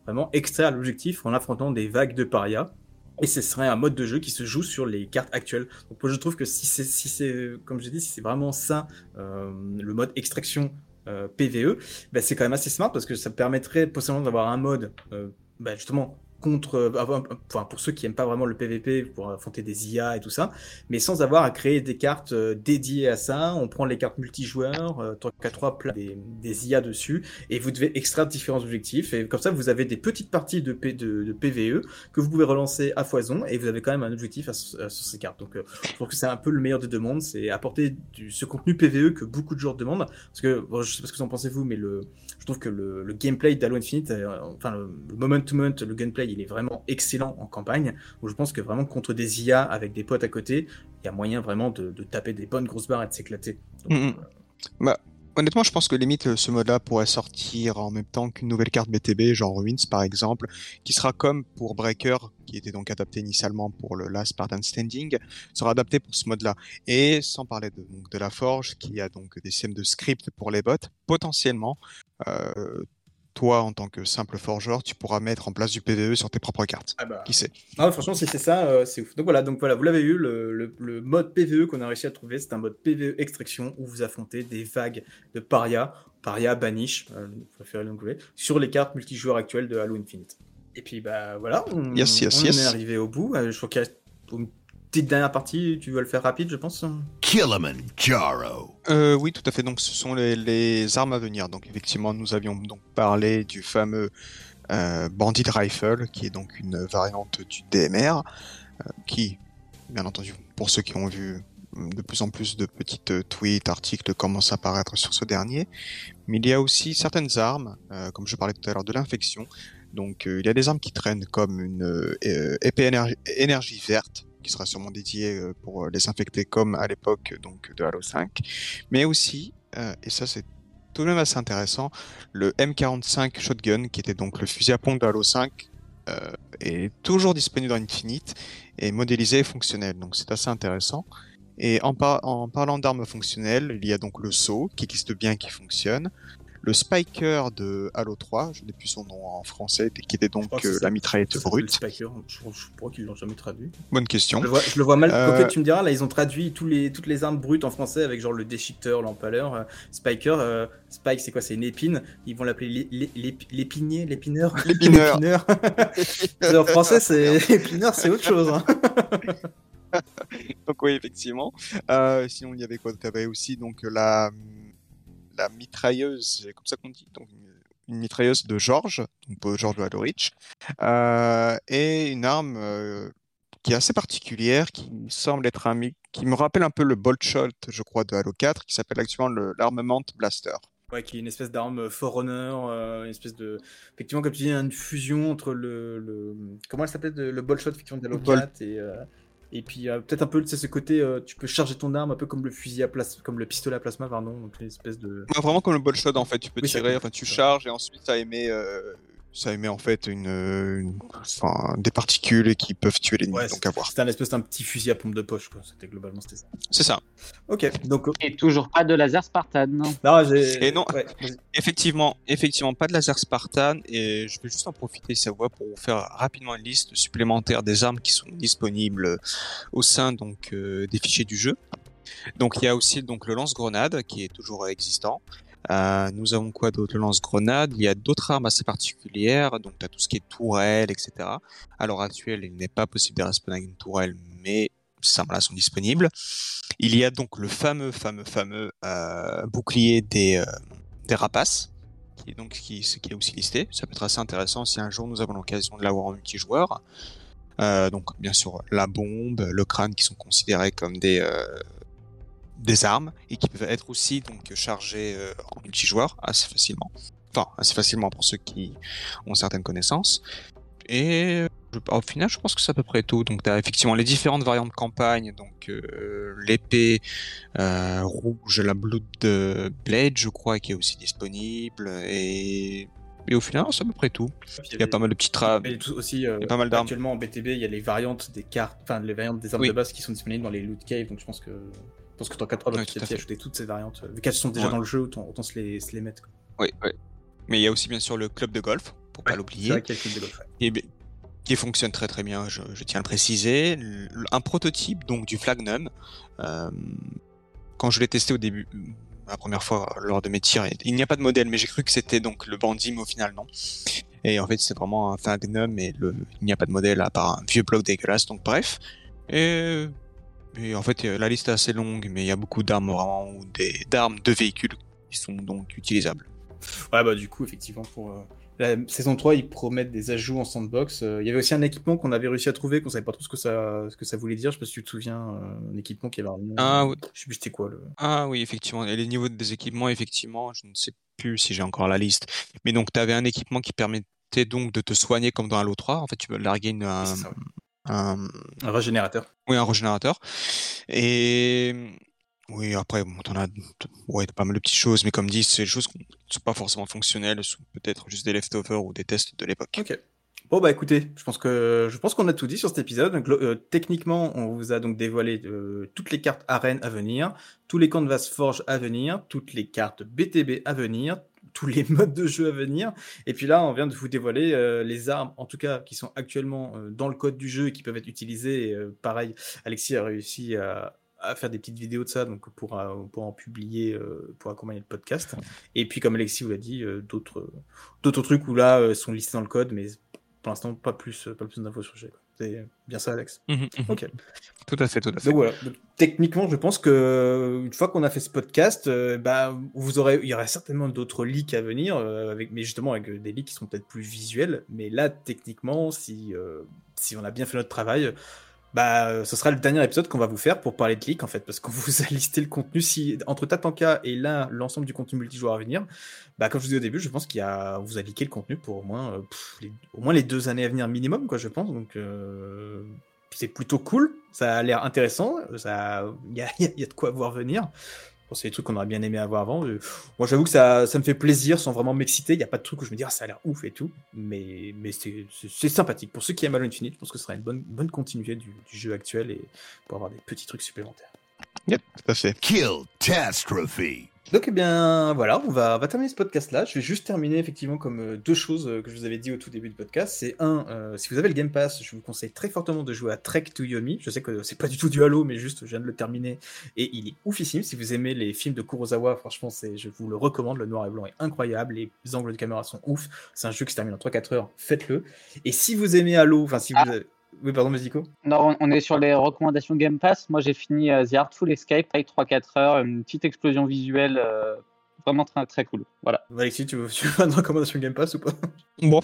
vraiment extraire l'objectif en affrontant des vagues de parias. Et ce serait un mode de jeu qui se joue sur les cartes actuelles. Donc je trouve que si c'est, si c'est comme j'ai dit, si c'est vraiment ça, euh, le mode extraction PVE, bah, c'est quand même assez smart parce que ça permettrait possiblement d'avoir un mode, euh, bah, justement, contre, euh, pour ceux qui aiment pas vraiment le PVP, pour affronter des IA et tout ça, mais sans avoir à créer des cartes euh, dédiées à ça. On prend les cartes multijoueurs, euh, 3 plein des, des IA dessus, et vous devez extraire différents objectifs. Et comme ça, vous avez des petites parties de, P- de, PVE que vous pouvez relancer à foison, et vous avez quand même un objectif sur ces cartes. Donc, je trouve que c'est un peu le meilleur des deux mondes, c'est apporter du, ce contenu PVE que beaucoup de joueurs demandent. Parce que, bon, je sais pas ce que vous en pensez vous, mais le, je trouve que le, le gameplay d'Halo Infinite, enfin le, le moment to moment, le gameplay, il est vraiment excellent en campagne. Donc je pense que vraiment contre des IA avec des potes à côté, il y a moyen vraiment de, de taper des bonnes grosses barres et de s'éclater. Donc, euh, Honnêtement, je pense que limite euh, ce mode-là pourrait sortir en même temps qu'une nouvelle carte BTB, genre Ruins par exemple, qui sera comme pour Breaker, qui était donc adapté initialement pour le Last Spartan Standing, sera adapté pour ce mode-là. Et sans parler de, donc, de la Forge, qui a donc des systèmes de script pour les bots, potentiellement, euh, toi en tant que simple forgeur, tu pourras mettre en place du PVE sur tes propres cartes. ah bah, Qui sait? Ah, franchement, si c'est ça, euh, c'est ouf. Donc voilà, donc voilà, vous l'avez eu, le, le- le mode PVE qu'on a réussi à trouver, c'est un mode PVE extraction où vous affrontez des vagues de paria, paria, banish, euh, vous préférez l'anglais, sur les cartes multijoueurs actuelles de Halo Infinite. Et puis bah voilà, on, Yes, yes, on en yes. est arrivé au bout. Euh, je crois qu'il reste une petite dernière partie, tu veux le faire rapide, je pense Kilimanjaro. Euh, oui, tout à fait. Donc, ce sont les, les armes à venir. Donc, effectivement, nous avions donc parlé du fameux euh, Bandit Rifle, qui est donc une variante du DMR, euh, qui, bien entendu, pour ceux qui ont vu de plus en plus de petites euh, tweets, articles commencent à apparaître sur ce dernier. Mais il y a aussi certaines armes, euh, comme je parlais tout à l'heure, de l'infection. Donc, euh, il y a des armes qui traînent comme une épée énergie, énergie verte, qui sera sûrement dédiée euh, pour les infecter comme à l'époque donc de Halo 5, mais aussi, euh, et ça c'est tout de même assez intéressant, le M45 Shotgun, qui était donc le fusil à pompe de Halo 5, euh, est toujours disponible dans Infinite et modélisé et fonctionnel, donc c'est assez intéressant. Et en, en parlant d'armes fonctionnelles, il y a donc le saut qui existe bien, qui fonctionne. Le Spiker de Halo 3, je n'ai plus son nom en français, qui était donc euh, la mitraillette brute. Spiker, je, je crois qu'ils l'ont jamais traduit. Bonne question. Je le vois, je le vois mal. Euh, Quoique, tu me diras, là, ils ont traduit tous les, toutes les armes brutes en français avec genre le déchiqueteur, l'empaleur, euh, Spiker. euh, Spike, c'est quoi C'est une épine. Ils vont l'appeler l'é- l'é- l'ép- l'épinier, l'épineur? L'épineur. En français, c'est l'épineur, c'est autre chose. hein. Donc oui, effectivement. Euh, sinon, il y avait quoi Il y avait aussi donc la, la mitrailleuse, c'est comme ça qu'on dit, donc une, mitrailleuse de George, donc pas George de Halo Reach, euh, et une arme euh, qui est assez particulière, qui semble être un qui me rappelle un peu le Bolt Shot, je crois, de Halo 4, qui s'appelle actuellement le- l'Armament Blaster. Ouais, qui est une espèce d'arme Forerunner, euh, une espèce de. Effectivement, comme tu dis, une fusion entre le. le... Comment elle s'appelle de- Le Bolshot, effectivement, de Halo Bol- 4 et. Et puis euh, peut-être un peu, ce côté, euh, tu peux charger ton arme un peu comme le fusil à plasma, comme le pistolet à plasma, pardon, donc une espèce de. Ouais, Vraiment comme le Bolt Shot, en fait, tu peux Oui, tirer, enfin tu charges et ensuite ça émet, euh, ça émet en fait une, une- enfin, des particules qui peuvent tuer l'ennemi, Ouais, donc à voir. C'était un espèce d'un petit fusil à pompe de poche, quoi. C'était globalement c'était ça. C'est ça. Ok, donc. euh, Et toujours pas de laser Spartan. Non. Et non. Ouais. Effectivement, effectivement, pas de laser Spartan et je vais juste en profiter, ça voit, pour vous faire rapidement une liste supplémentaire des armes qui sont disponibles au sein donc euh, des fichiers du jeu. Donc il y a aussi donc le lance-grenade qui est toujours existant. Euh, nous avons quoi d'autre? Le lance-grenade. Il y a d'autres armes assez particulières. Donc tu as tout ce qui est tourelle, etc. À l'heure actuelle, il n'est pas possible de respawner une tourelle, mais ces armes-là sont disponibles. Il y a donc le fameux, fameux, fameux euh, bouclier des, euh, des rapaces, qui est donc qui, est aussi listé. Ça peut être assez intéressant si un jour nous avons l'occasion de l'avoir en multijoueur. Donc bien sûr la bombe, le crâne qui sont considérés comme des des armes et qui peuvent être aussi donc chargés euh, en multijoueur assez facilement. Enfin assez facilement pour ceux qui ont certaines connaissances. Et je- au final, je pense que c'est à peu près tout. Donc, tu as effectivement les différentes variantes de campagne, donc euh, l'épée euh, rouge, la Blood euh, Blade, je crois, qui est aussi disponible. Et, et au final, c'est à peu près tout. Il y a pas mal de petites aussi, euh, Il y a pas mal d'armes. actuellement en BTB, il y a les variantes des cartes, enfin les variantes des armes Oui. de base qui sont disponibles dans les loot caves, donc je pense que je pense que dans 4 Ouais, peut-être fait. ajouter toutes ces variantes. Vu qu'elles sont déjà Ouais. dans le jeu, autant, autant se, les, se les mettre. quoi. Oui, oui. Mais il y a aussi bien sûr le club de golf, pour pas C'est l'oublier. vrai qu'il y a le club de golf, ouais. qui, qui fonctionne très très bien, je, je tiens à le préciser. Un prototype donc du Flagnum. euh, quand je l'ai testé au début, la première fois lors de mes tirs, il n'y a pas de modèle, mais j'ai cru que c'était donc le bandit, mais au final non. Et en fait, c'est vraiment un fin gnome et le, il n'y a pas de modèle à part un vieux bloc dégueulasse. Donc bref. Et, et en fait, la liste est assez longue, mais il y a beaucoup d'armes vraiment ou des d'armes de véhicules qui sont donc utilisables. Ouais, bah du coup, effectivement, pour euh, la saison 3, ils promettent des ajouts en sandbox. Euh, Il y avait aussi un équipement qu'on avait réussi à trouver, qu'on savait pas trop ce que ça, ce que ça voulait dire. Je sais pas si tu te souviens, euh, un équipement qui avait un. Ah oui. Je sais plus c'était quoi le. Ah oui, effectivement. Et les niveaux des équipements, effectivement, je ne sais plus si j'ai encore la liste. Mais donc, tu avais un équipement qui permettait donc de te soigner comme dans Halo 3. En fait, tu peux larguer une, un, C'est ça, ouais. Un- Un régénérateur. oui, un régénérateur. Et oui, après, bon, t'en as ouais, pas mal de petites choses, mais comme dit, c'est des choses qui ne sont pas forcément fonctionnelles, sont peut-être juste des leftovers ou des tests de l'époque. Ok. Bon bah écoutez, je pense que je pense qu'on a tout dit sur cet épisode. Donc, euh, techniquement, on vous a donc dévoilé euh, toutes les cartes arènes à venir, tous les canvas forge à venir, toutes les cartes BTB à venir, tous les modes de jeu à venir. Et puis là, on vient de vous dévoiler euh, les armes, en tout cas, qui sont actuellement euh, dans le code du jeu et qui peuvent être utilisées. Et, euh, pareil, Alexis a réussi à, à faire des petites vidéos de ça, donc pour, pour en publier, pour accompagner le podcast. Et puis, comme Alexis vous l'a dit, d'autres d'autres trucs où là sont listés dans le code, mais pour l'instant, pas plus, pas plus d'infos sur le sujet. Bien ça, Alex. Mhm, mhm. Ok. Tout à fait, tout à fait. Donc voilà. Techniquement, je pense que une fois qu'on a fait ce podcast, euh, bah, vous aurez, il y aura certainement d'autres leaks à venir, euh, avec, mais justement avec euh, des leaks qui sont peut-être plus visuels. Mais là, techniquement, si euh, si on a bien fait notre travail, bah, euh, ce sera le dernier épisode qu'on va vous faire pour parler de leaks en fait, parce qu'on vous a listé le contenu. Si entre Tatanka et là l'ensemble du contenu multijoueur à venir, bah, comme je vous disais au début, je pense qu'il y a, on vous a leaké le contenu pour au moins, euh, les, au moins les deux années à venir minimum, quoi, je pense. Donc euh, c'est plutôt cool, ça a l'air intéressant, ça, il y a, y a- y a de quoi voir venir. Bon, c'est des trucs qu'on aurait bien aimé avoir avant. Moi, j'avoue que ça, ça me fait plaisir sans vraiment m'exciter. Il n'y a pas de truc où je me dis, ah, ça a l'air ouf et tout. Mais, mais c'est sympathique. Pour ceux qui aiment Halo Infinite, je pense que ce sera une bonne, bonne continuité du, du jeu actuel et pour avoir des petits trucs supplémentaires. Yep, tout à fait. Kill Catastrophe. Donc, eh bien, voilà, on va, on va terminer ce podcast-là. Je vais juste terminer, effectivement, comme euh, deux choses euh, que je vous avais dit au tout début du podcast. C'est un, euh, si vous avez le Game Pass, je vous conseille très fortement de jouer à Trek to Yomi. Je sais que c'est pas du tout du Halo, mais juste, je viens de le terminer et il est oufissime. Si vous aimez les films de Kurosawa, franchement, c'est, je vous le recommande. Le noir et blanc est incroyable. Les angles de caméra sont ouf. C'est un jeu qui se termine en 3-4 heures. Faites-le. Et si vous aimez Halo, enfin, si vous. avez- Oui, pardon, Musico. Non, on- est sur les recommandations Game Pass. Moi, j'ai fini euh, The Artful Escape avec 3-4 heures, une petite explosion visuelle, euh, vraiment très, très cool. Voilà. Alexis, tu veux, tu veux une recommandation Game Pass ou pas? Bon,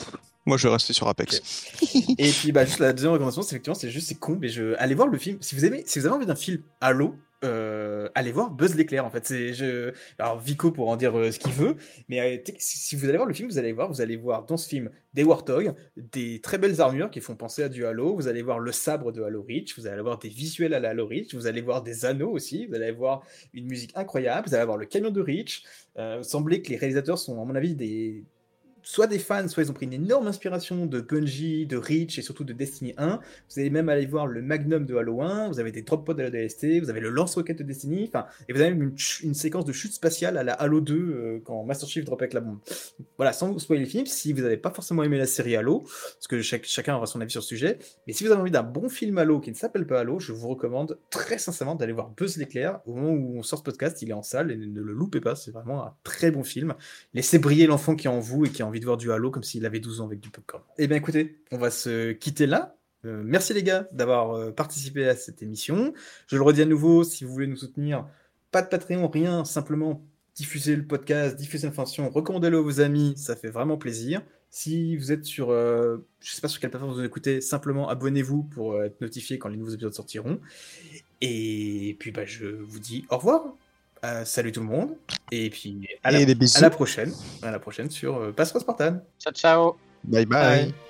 moi je vais rester sur Apex. Et puis bah juste la deuxième recommandation, c'est effectivement c'est juste c'est con, mais je allez voir le film. Si vous aimez, si vous avez envie d'un film Halo, euh, allez voir Buzz l'éclair en fait. C'est je alors Vico pour en dire euh, ce qu'il veut, mais euh, si vous allez voir le film, vous allez voir, vous allez voir dans ce film des Warthogs, des très belles armures qui font penser à du Halo. Vous allez voir le sabre de Halo Reach, vous allez voir des visuels à la Halo Reach, vous allez voir des anneaux aussi, vous allez voir une musique incroyable, vous allez voir le camion de Reach. Euh, il semblait que les réalisateurs sont à mon avis des soit des fans, soit ils ont pris une énorme inspiration de Bungie, de Reach et surtout de Destiny 1. Vous allez même aller voir le Magnum de Halo 1, vous avez des drop pods de la DST, vous avez le lance-roquette de Destiny, et vous avez même une, séquence de chute spatiale à la Halo 2 euh, quand Master Chief drop avec la bombe. Voilà, sans spoiler le film, si vous n'avez pas forcément aimé la série Halo, parce que chacun aura son avis sur le sujet, mais si vous avez envie d'un bon film Halo qui ne s'appelle pas Halo, je vous recommande très sincèrement d'aller voir Buzz l'éclair. Au moment où on sort ce podcast, il est en salle et ne le loupez pas, c'est vraiment un très bon film. Laissez briller l'enfant qui est en vous et qui a envie de voir du Halo comme s'il avait 12 ans avec du popcorn. Eh bien écoutez, on va se quitter là. Euh, merci les gars d'avoir euh, participé à cette émission. Je le redis à nouveau, si vous voulez nous soutenir, pas de Patreon, rien, simplement diffusez le podcast, diffusez l'information, recommandez-le à vos amis, ça fait vraiment plaisir. Si vous êtes sur, euh, je sais pas sur quelle plateforme vous écoutez, simplement abonnez-vous pour euh, être notifié quand les nouveaux épisodes sortiront. Et puis bah, je vous dis au revoir. Euh, salut tout le monde. Et puis à la, Et à bisous. la prochaine. À la prochaine sur euh, Passport Spartan. Ciao, ciao. Bye bye. Bye.